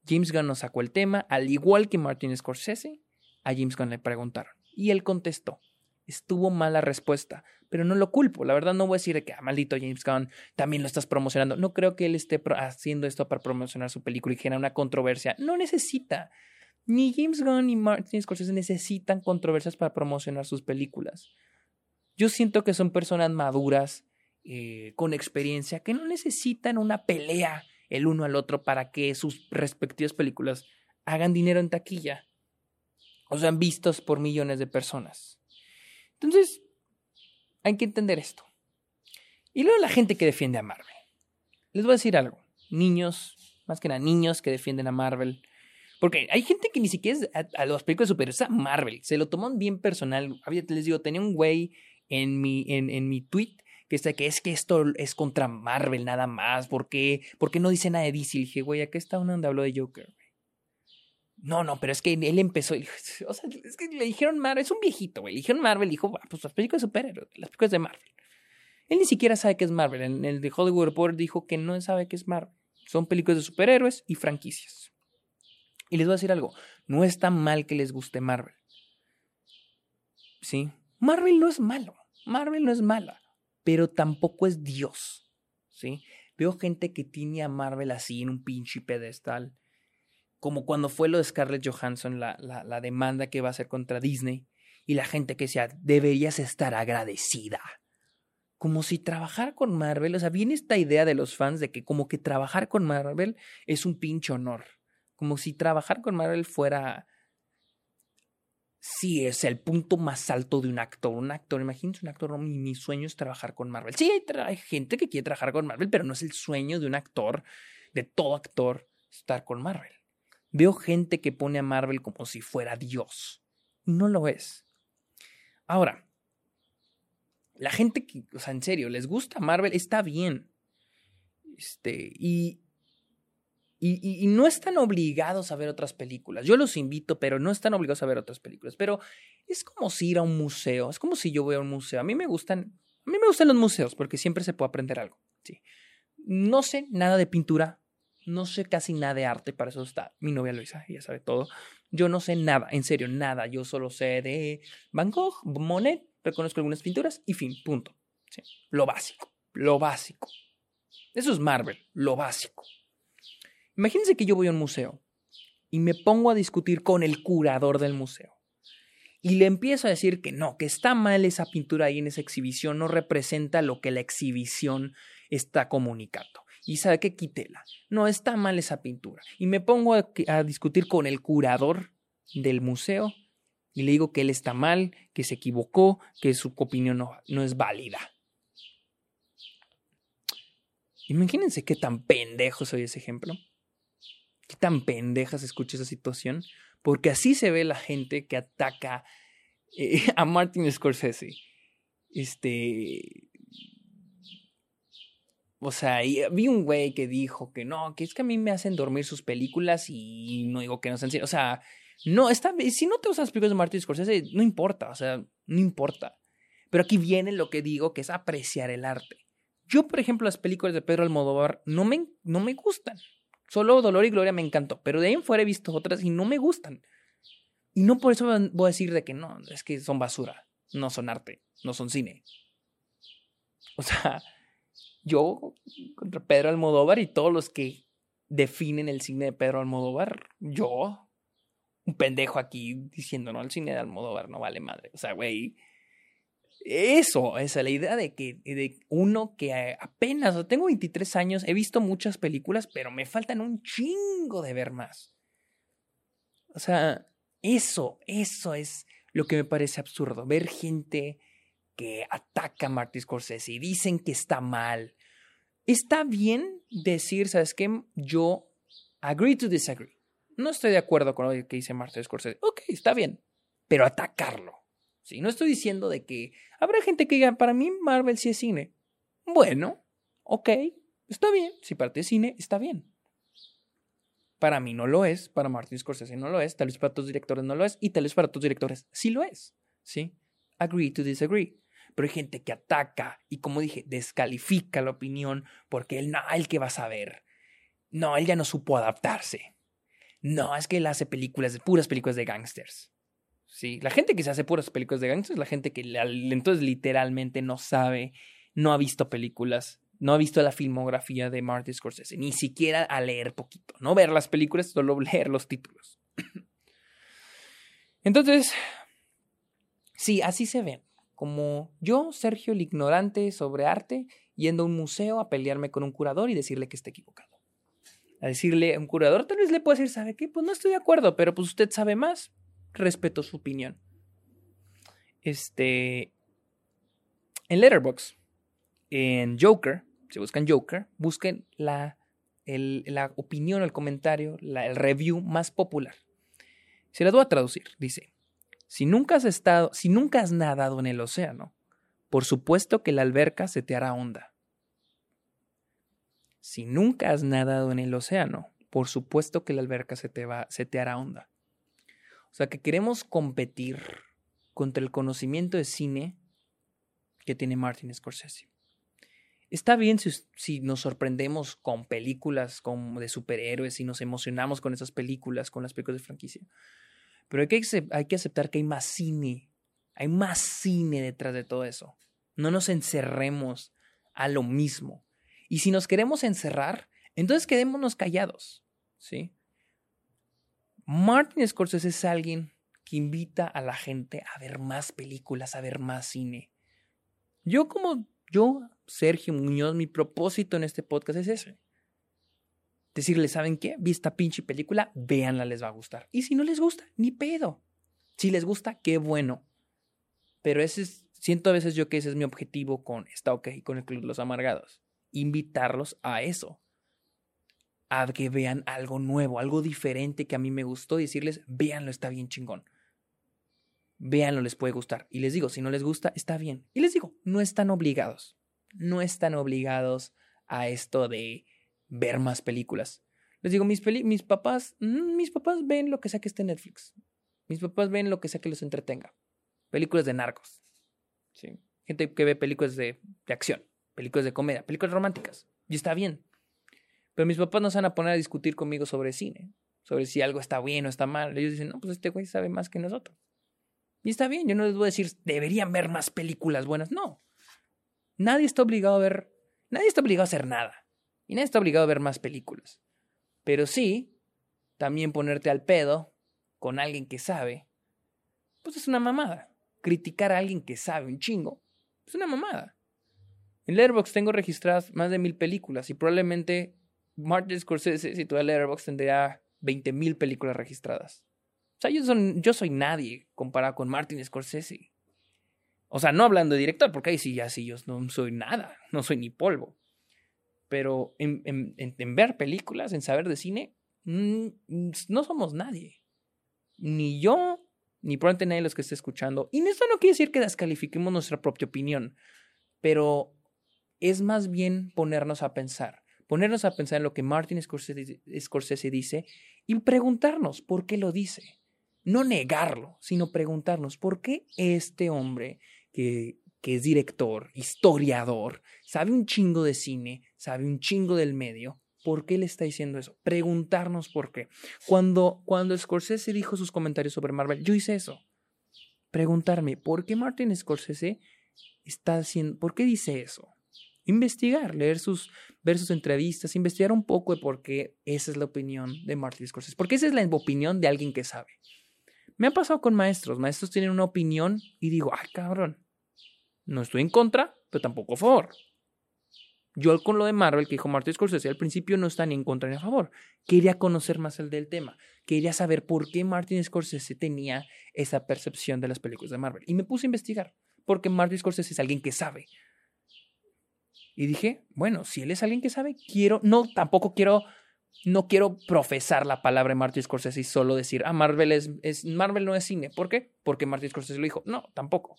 James Gunn nos sacó el tema, al igual que Martin Scorsese, a James Gunn le preguntaron. Y él contestó. Estuvo mala respuesta, pero no lo culpo. La verdad no voy a decir que, ah, maldito James Gunn, también lo estás promocionando. No creo que él esté haciendo esto para promocionar su película y generar una controversia. No necesita. Ni James Gunn ni Martin Scorsese necesitan controversias para promocionar sus películas. Yo siento que son personas maduras, eh, con experiencia, que no necesitan una pelea el uno al otro para que sus respectivas películas hagan dinero en taquilla o sean vistos por millones de personas. Entonces, hay que entender esto. Y luego la gente que defiende a Marvel. Les voy a decir algo. Niños, más que nada niños que defienden a Marvel, porque hay gente que ni siquiera es a, los películas de superhéroes, a Marvel. Se lo toman bien personal. Les digo, tenía un güey en mi, en, en mi tweet que, está, que es que esto es contra Marvel nada más. ¿Por qué, ¿Por qué no dice nada de DC? Y dije, güey, acá está uno donde habló de Joker. No, no, pero es que él empezó. [laughs] O sea, es que le dijeron Marvel, es un viejito, güey. Le dijeron Marvel, dijo, pues las películas de superhéroes, las películas de Marvel. Él ni siquiera sabe qué es Marvel. En el de Hollywood Report dijo que no sabe qué es Marvel. Son películas de superhéroes y franquicias. Y les voy a decir algo, no está mal que les guste Marvel. ¿Sí? Marvel no es malo, Marvel no es mala, pero tampoco es Dios. ¿Sí? Veo gente que tiene a Marvel así en un pinche pedestal. Como cuando fue lo de Scarlett Johansson, la, la, la demanda que va a hacer contra Disney. Y la gente que decía, deberías estar agradecida como si trabajar con Marvel, o sea, viene esta idea de los fans de que como que trabajar con Marvel es un pinche honor. Como si trabajar con Marvel fuera. Sí, es el punto más alto de un actor. Un actor, imagínense un actor, mi, sueño es trabajar con Marvel. Sí, hay, gente que quiere trabajar con Marvel, pero no es el sueño de un actor, de todo actor, estar con Marvel. Veo gente que pone a Marvel como si fuera Dios. No lo es. Ahora, la gente que, o sea, en serio, les gusta Marvel, está bien. Este, y, y, no están obligados a ver otras películas. Yo los invito, pero no están obligados a ver otras películas. Pero es como si ir a un museo. Es como si yo voy a un museo. A mí me gustan, a mí me gustan los museos porque siempre se puede aprender algo. Sí. No sé nada de pintura. No sé casi nada de arte. Para eso está mi novia Luisa. Ella sabe todo. Yo no sé nada, en serio, nada. Yo solo sé de Van Gogh, Monet. Reconozco algunas pinturas y fin, punto. Sí. Lo básico. Lo básico. Eso es Marvel. Lo básico. Imagínense que yo voy a un museo y me pongo a discutir con el curador del museo. Y le empiezo a decir que no, que está mal esa pintura ahí en esa exhibición, no representa lo que la exhibición está comunicando. Y sabe que quítela. No, está mal esa pintura. Y me pongo a, discutir con el curador del museo y le digo que él está mal, que se equivocó, que su opinión no, no es válida. Imagínense qué tan pendejo soy ese ejemplo. ¿Qué tan pendeja se esa situación? Porque así se ve la gente que ataca eh, [laughs] a Martin Scorsese. Este. O sea, vi un güey que dijo que no, que es que a mí me hacen dormir sus películas y no digo que no sean. O sea, no, está, si no te gustan las películas de Martin Scorsese, no importa, o sea, no importa. Pero aquí viene lo que digo, que es apreciar el arte. Yo, por ejemplo, las películas de Pedro Almodóvar no me, no me gustan. Solo Dolor y Gloria me encantó, pero de ahí en fuera he visto otras y no me gustan. Y no por eso voy a decir de que no, es que son basura, no son arte, no son cine. O sea, yo contra Pedro Almodóvar y todos los que definen el cine de Pedro Almodóvar, yo, un pendejo aquí diciendo, no, el cine de Almodóvar no vale madre. O sea, güey, eso, esa la idea de que de uno que apenas, tengo 23 años, he visto muchas películas, pero me faltan un chingo de ver más. O sea, eso, eso es lo que me parece absurdo, ver gente que ataca a Martin Scorsese y dicen que está mal. Está bien decir, ¿sabes qué? Yo agree to disagree. no estoy de acuerdo con lo que dice Martin Scorsese. Ok, está bien, pero atacarlo. Sí, no estoy diciendo de que habrá gente que diga, para mí Marvel sí es cine. Bueno, ok, está bien. Si parte cine, está bien. Para mí no lo es, para Martin Scorsese no lo es, tal vez para otros directores no lo es, y tal vez para otros directores sí lo es. ¿Sí? Agree to disagree. Pero hay gente que ataca y, como dije, descalifica la opinión porque él no, el que va a saber. No, él ya no supo adaptarse. No, es que él hace películas, puras películas de gangsters. Sí, la gente que se hace puras películas de gangsters es la gente que entonces literalmente no sabe, no ha visto películas, no ha visto la filmografía de Martin Scorsese, ni siquiera a leer poquito, no ver las películas, solo [laughs] leer los títulos. [clears throat] Entonces, sí, así se ven. Como yo, Sergio, el ignorante sobre arte, yendo a un museo a pelearme con un curador y decirle que está equivocado a decirle a un curador, tal vez le pueda decir, ¿sabe qué? Pues no estoy de acuerdo, pero pues usted sabe más, respeto su opinión. Este, en Letterboxd, en Joker, si buscan Joker, busquen la, la opinión, el comentario, la, el review más popular. Se la doy a traducir, dice, si nunca has estado, si nunca has nadado en el océano, por supuesto que la alberca se te hará honda. Si nunca has nadado en el océano, por supuesto que la alberca se te, va, se te hará honda. O sea que queremos competir contra el conocimiento de cine que tiene Martin Scorsese. Está bien si, nos sorprendemos con películas como de superhéroes y nos emocionamos con esas películas, con las películas de franquicia. Pero hay que, hay que aceptar que hay más cine, hay más cine detrás de todo eso. No nos encerremos a lo mismo. Y si nos queremos encerrar, entonces quedémonos callados, ¿sí? Martin Scorsese es alguien que invita a la gente a ver más películas, a ver más cine. Yo como yo, Sergio Muñoz, mi propósito en este podcast es ese. Decirles, ¿saben qué? Vi esta pinche película, véanla, les va a gustar. Y si no les gusta, ni pedo. Si les gusta, qué bueno. Pero ese es, siento a veces yo que ese es mi objetivo con esta OK, con el Club de los Amargados invitarlos a eso, a que vean algo nuevo, algo diferente que a mí me gustó decirles, véanlo, está bien chingón. Véanlo, les puede gustar. Y les digo, si no les gusta, está bien. Y les digo, no están obligados. No están obligados a esto de ver más películas. Les digo, mis, mis papás, mm, mis papás ven lo que sea que esté en Netflix. Mis papás ven lo que sea que los entretenga. Películas de narcos. Gente que ve películas de, de acción películas de comedia, películas románticas. Y está bien. Pero mis papás no se van a poner a discutir conmigo sobre cine, sobre si algo está bien o está mal. Ellos dicen, no, pues este güey sabe más que nosotros. Y está bien, yo no les voy a decir, deberían ver más películas buenas. No. Nadie está obligado a ver, nadie está obligado a hacer nada. Y nadie está obligado a ver más películas. Pero sí, también ponerte al pedo con alguien que sabe, pues es una mamada. Criticar a alguien que sabe un chingo, es una mamada. En Letterboxd tengo registradas más de mil películas y probablemente Martin Scorsese, si tuviera Letterboxd, tendría 20 mil películas registradas. O sea, yo, soy nadie comparado con Martin Scorsese. O sea, no hablando de director, porque ahí sí, ya sí, yo no soy nada, no soy ni polvo. Pero en, en, ver películas, en saber de cine, mm, no somos nadie. Ni yo, ni probablemente nadie de los que esté escuchando. Y esto no quiere decir que descalifiquemos nuestra propia opinión, pero es más bien ponernos a pensar, ponernos a pensar en lo que Martin Scorsese, dice y preguntarnos por qué lo dice. No negarlo, sino preguntarnos por qué este hombre que, que es director, historiador, sabe un chingo de cine, sabe un chingo del medio, ¿Por qué le está diciendo eso? Preguntarnos por qué. Cuando, cuando Scorsese dijo sus comentarios sobre Marvel, yo hice eso. Preguntarme, ¿por qué Martin Scorsese está haciendo, por qué dice eso? Investigar, leer sus, ver sus entrevistas, investigar un poco de por qué esa es la opinión de Martin Scorsese, porque esa es la opinión de alguien que sabe. Me ha pasado con maestros, maestros tienen una opinión y digo, ay cabrón, no estoy en contra, pero tampoco a favor. Yo con lo de Marvel que dijo Martin Scorsese al principio no está ni en contra ni a favor. Quería conocer más el del tema. Quería saber por qué Martin Scorsese tenía esa percepción de las películas de Marvel. Y me puse a investigar. Porque Martin Scorsese es alguien que sabe. Y dije, bueno, si él es alguien que sabe, quiero, no, tampoco quiero no quiero profesar la palabra de Martin Scorsese y solo decir, ah, Marvel, es, es, Marvel no es cine. ¿Por qué? Porque Martin Scorsese lo dijo. No, tampoco.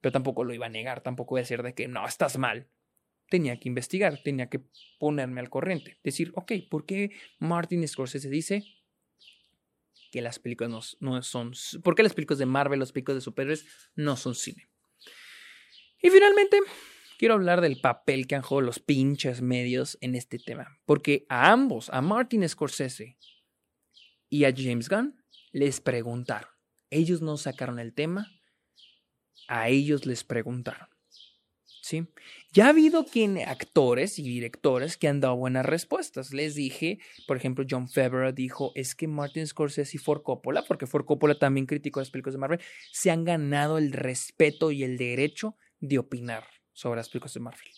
Pero tampoco lo iba a negar, tampoco iba a decir de que no, estás mal. Tenía que investigar, tenía que ponerme al corriente. Decir, ok, ¿por qué Martin Scorsese dice que las películas no, no son... ¿Por qué las películas de Marvel, los películas de superhéroes no son cine? Y finalmente, quiero hablar del papel que han jugado los pinches medios en este tema. Porque a ambos, a Martin Scorsese y a James Gunn, les preguntaron. Ellos no sacaron el tema, a ellos les preguntaron. ¿Sí? Ya ha habido quien, actores y directores que han dado buenas respuestas. Les dije, por ejemplo, John Favreau dijo, es que Martin Scorsese y Ford Coppola, porque Ford Coppola también criticó las películas de Marvel, se han ganado el respeto y el derecho de opinar sobre las películas de Marvel.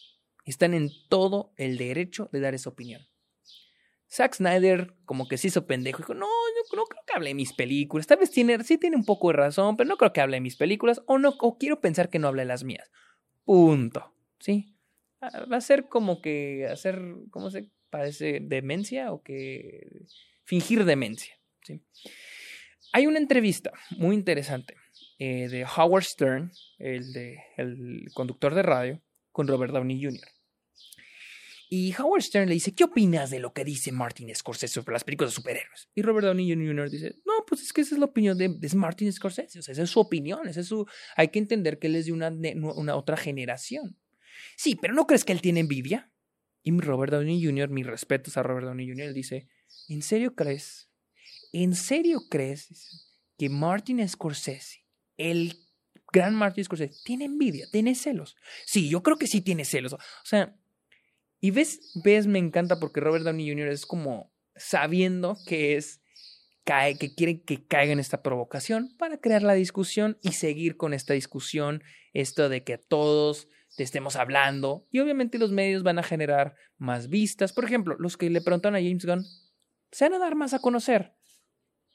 Están en todo el derecho de dar esa opinión. Zack Snyder como que se hizo pendejo. Dijo, no, yo no creo que hable de mis películas. Tal vez sí tiene un poco de razón, pero no creo que hable de mis películas. O no, o quiero pensar que no hable de las mías. Punto. ¿Sí? Ah, va a ser como que hacer, ¿cómo se parece? ¿Demencia o que fingir demencia? ¿sí? Hay una entrevista muy interesante eh, de Howard Stern, el, de, el conductor de radio, con Robert Downey Jr. Y Howard Stern le dice, ¿qué opinas de lo que dice Martin Scorsese sobre las películas de superhéroes? Y Robert Downey Jr. dice, no, pues es que esa es la opinión de, Martin Scorsese, o esa es su opinión, esa es su... Hay que entender que él es de una, una otra generación. Sí, pero ¿no crees que él tiene envidia? Y Robert Downey Jr., mis respetos a Robert Downey Jr., él dice, ¿en serio crees? ¿En serio crees que Martin Scorsese el gran Martin Scorsese tiene envidia, tiene celos. Sí, yo creo que sí tiene celos. O sea, y ves, ves, me encanta porque Robert Downey Jr. es como sabiendo que es cae, que quiere que caiga en esta provocación para crear la discusión y seguir con esta discusión, esto de que todos te estemos hablando y obviamente los medios van a generar más vistas. Por ejemplo, los que le preguntan a James Gunn se van a dar más a conocer.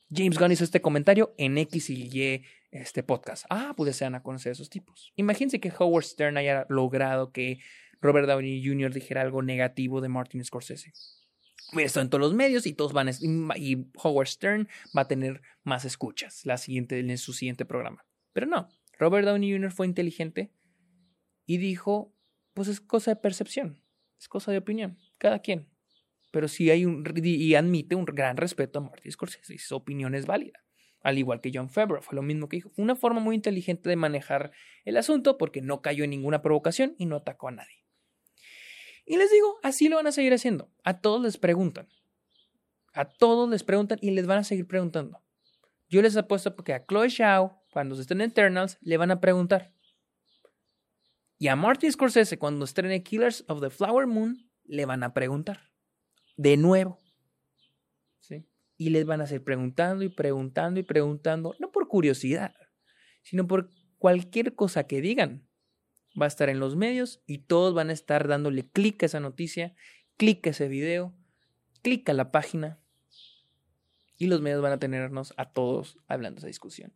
James Gunn hizo este comentario en X y Y este podcast. Ah, pues se van a conocer esos tipos. Imagínense que Howard Stern haya logrado que Robert Downey Jr. dijera algo negativo de Martin Scorsese. Esto en todos los medios y todos van y Howard Stern va a tener más escuchas la siguiente, en su siguiente programa. Pero no, Robert Downey Jr. fue inteligente y dijo, pues es cosa de percepción, es cosa de opinión, cada quien. Pero sí hay un, y admite un gran respeto a Martin Scorsese y su opinión es válida al igual que John Favreau, fue lo mismo que dijo. Una forma muy inteligente de manejar el asunto porque no cayó en ninguna provocación y no atacó a nadie. Y les digo, así lo van a seguir haciendo. A todos les preguntan. A todos les preguntan y les van a seguir preguntando. Yo les apuesto porque a Chloe Shao, cuando se estén Eternals, le van a preguntar. Y a Martin Scorsese, cuando estrene Killers of the Flower Moon, le van a preguntar. De nuevo y les van a seguir preguntando y preguntando y preguntando, no por curiosidad, sino por cualquier cosa que digan. Va a estar en los medios y todos van a estar dándole clic a esa noticia, clic a ese video, clic a la página y los medios van a tenernos a todos hablando esa discusión.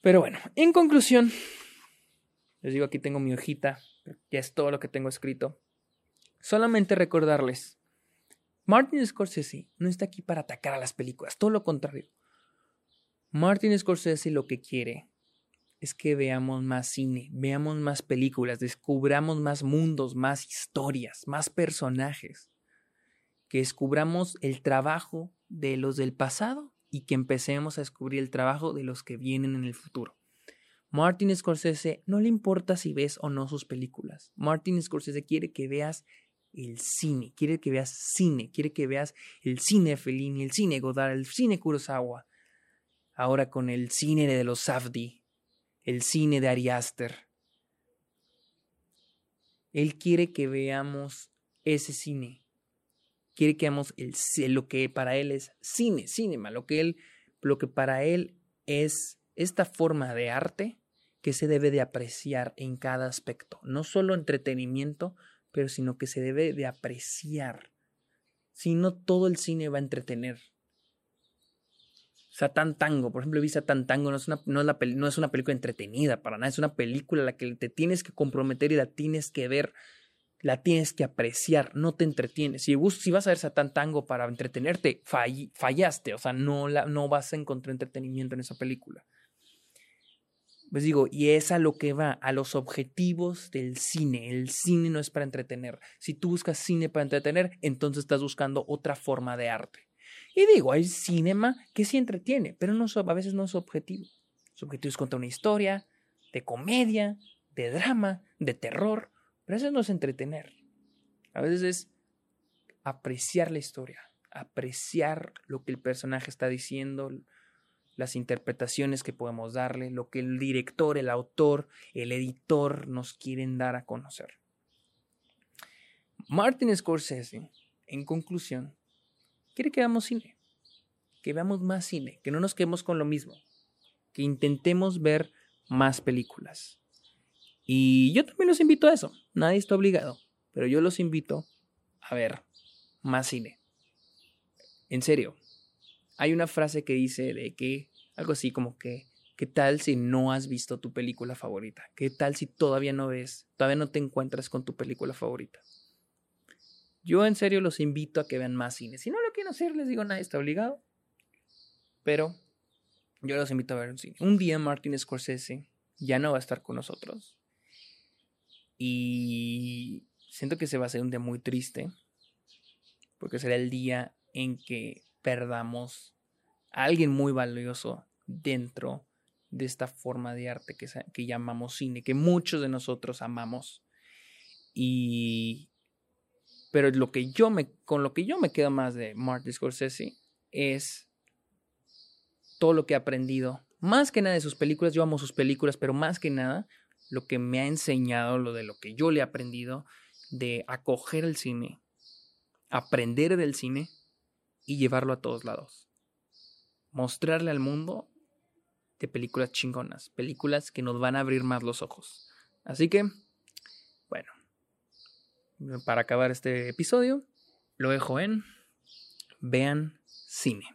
Pero bueno, en conclusión, les digo aquí tengo mi hojita, ya es todo lo que tengo escrito. Solamente recordarles Martin Scorsese no está aquí para atacar a las películas, todo lo contrario. Martin Scorsese lo que quiere es que veamos más cine, veamos más películas, descubramos más mundos, más historias, más personajes, que descubramos el trabajo de los del pasado y que empecemos a descubrir el trabajo de los que vienen en el futuro. Martin Scorsese no le importa si ves o no sus películas. Martin Scorsese quiere que veas el cine, quiere que veas cine, quiere que veas el cine Fellini, el cine Godard, el cine Kurosawa. Ahora con el cine de los Safdie, el cine de Ari Aster. Él quiere que veamos ese cine. Quiere que veamos el, lo que para él es cine, cinema, lo que él, lo que para él es esta forma de arte que se debe de apreciar en cada aspecto, no solo entretenimiento, pero sino que se debe de apreciar. Si no, todo el cine va a entretener. Satán Tango, por ejemplo, vi Satán Tango, no es, una, no, es la no es una película entretenida para nada, es una película a la que te tienes que comprometer y la tienes que ver La tienes que apreciar, no te entretienes. Si, si vas a ver Satán Tango para entretenerte, fallaste. O sea, no, la, no vas a encontrar entretenimiento en esa película. Pues digo, y es a lo que va, a los objetivos del cine. El cine no es para entretener. Si tú buscas cine para entretener, entonces estás buscando otra forma de arte. Y digo, hay cinema que sí entretiene, pero no, a veces no es objetivo. Su objetivo es contar una historia de comedia, de drama, de terror, pero eso no es entretener. A veces es apreciar la historia, apreciar lo que el personaje está diciendo, las interpretaciones que podemos darle, lo que el director, el autor, el editor nos quieren dar a conocer. Martin Scorsese, en conclusión, quiere que veamos cine, que veamos más cine, que no nos quedemos con lo mismo, que intentemos ver más películas. Y yo también los invito a eso, nadie está obligado, pero yo los invito a ver más cine. En serio, hay una frase que dice de que algo así como que ¿qué tal si no has visto tu película favorita? ¿Qué tal si todavía no ves, todavía no te encuentras con tu película favorita? Yo en serio los invito a que vean más cine. Si no lo quieren hacer, les digo, nadie está obligado. Pero yo los invito a ver un cine. Un día Martin Scorsese ya no va a estar con nosotros. Y siento que se va a ser un día muy triste. Porque será el día en que perdamos a alguien muy valioso dentro de esta forma de arte que, llamamos cine, que muchos de nosotros amamos. Y, pero lo que yo me, con lo que yo me quedo más de Martin Scorsese es todo lo que he aprendido. Más que nada de sus películas, yo amo sus películas, pero más que nada lo que me ha enseñado, lo de lo que yo le he aprendido, de acoger el cine, aprender del cine y llevarlo a todos lados. Mostrarle al mundo de películas chingonas, películas que nos van a abrir más los ojos. Así que, bueno, para acabar este episodio, lo dejo en vean cine.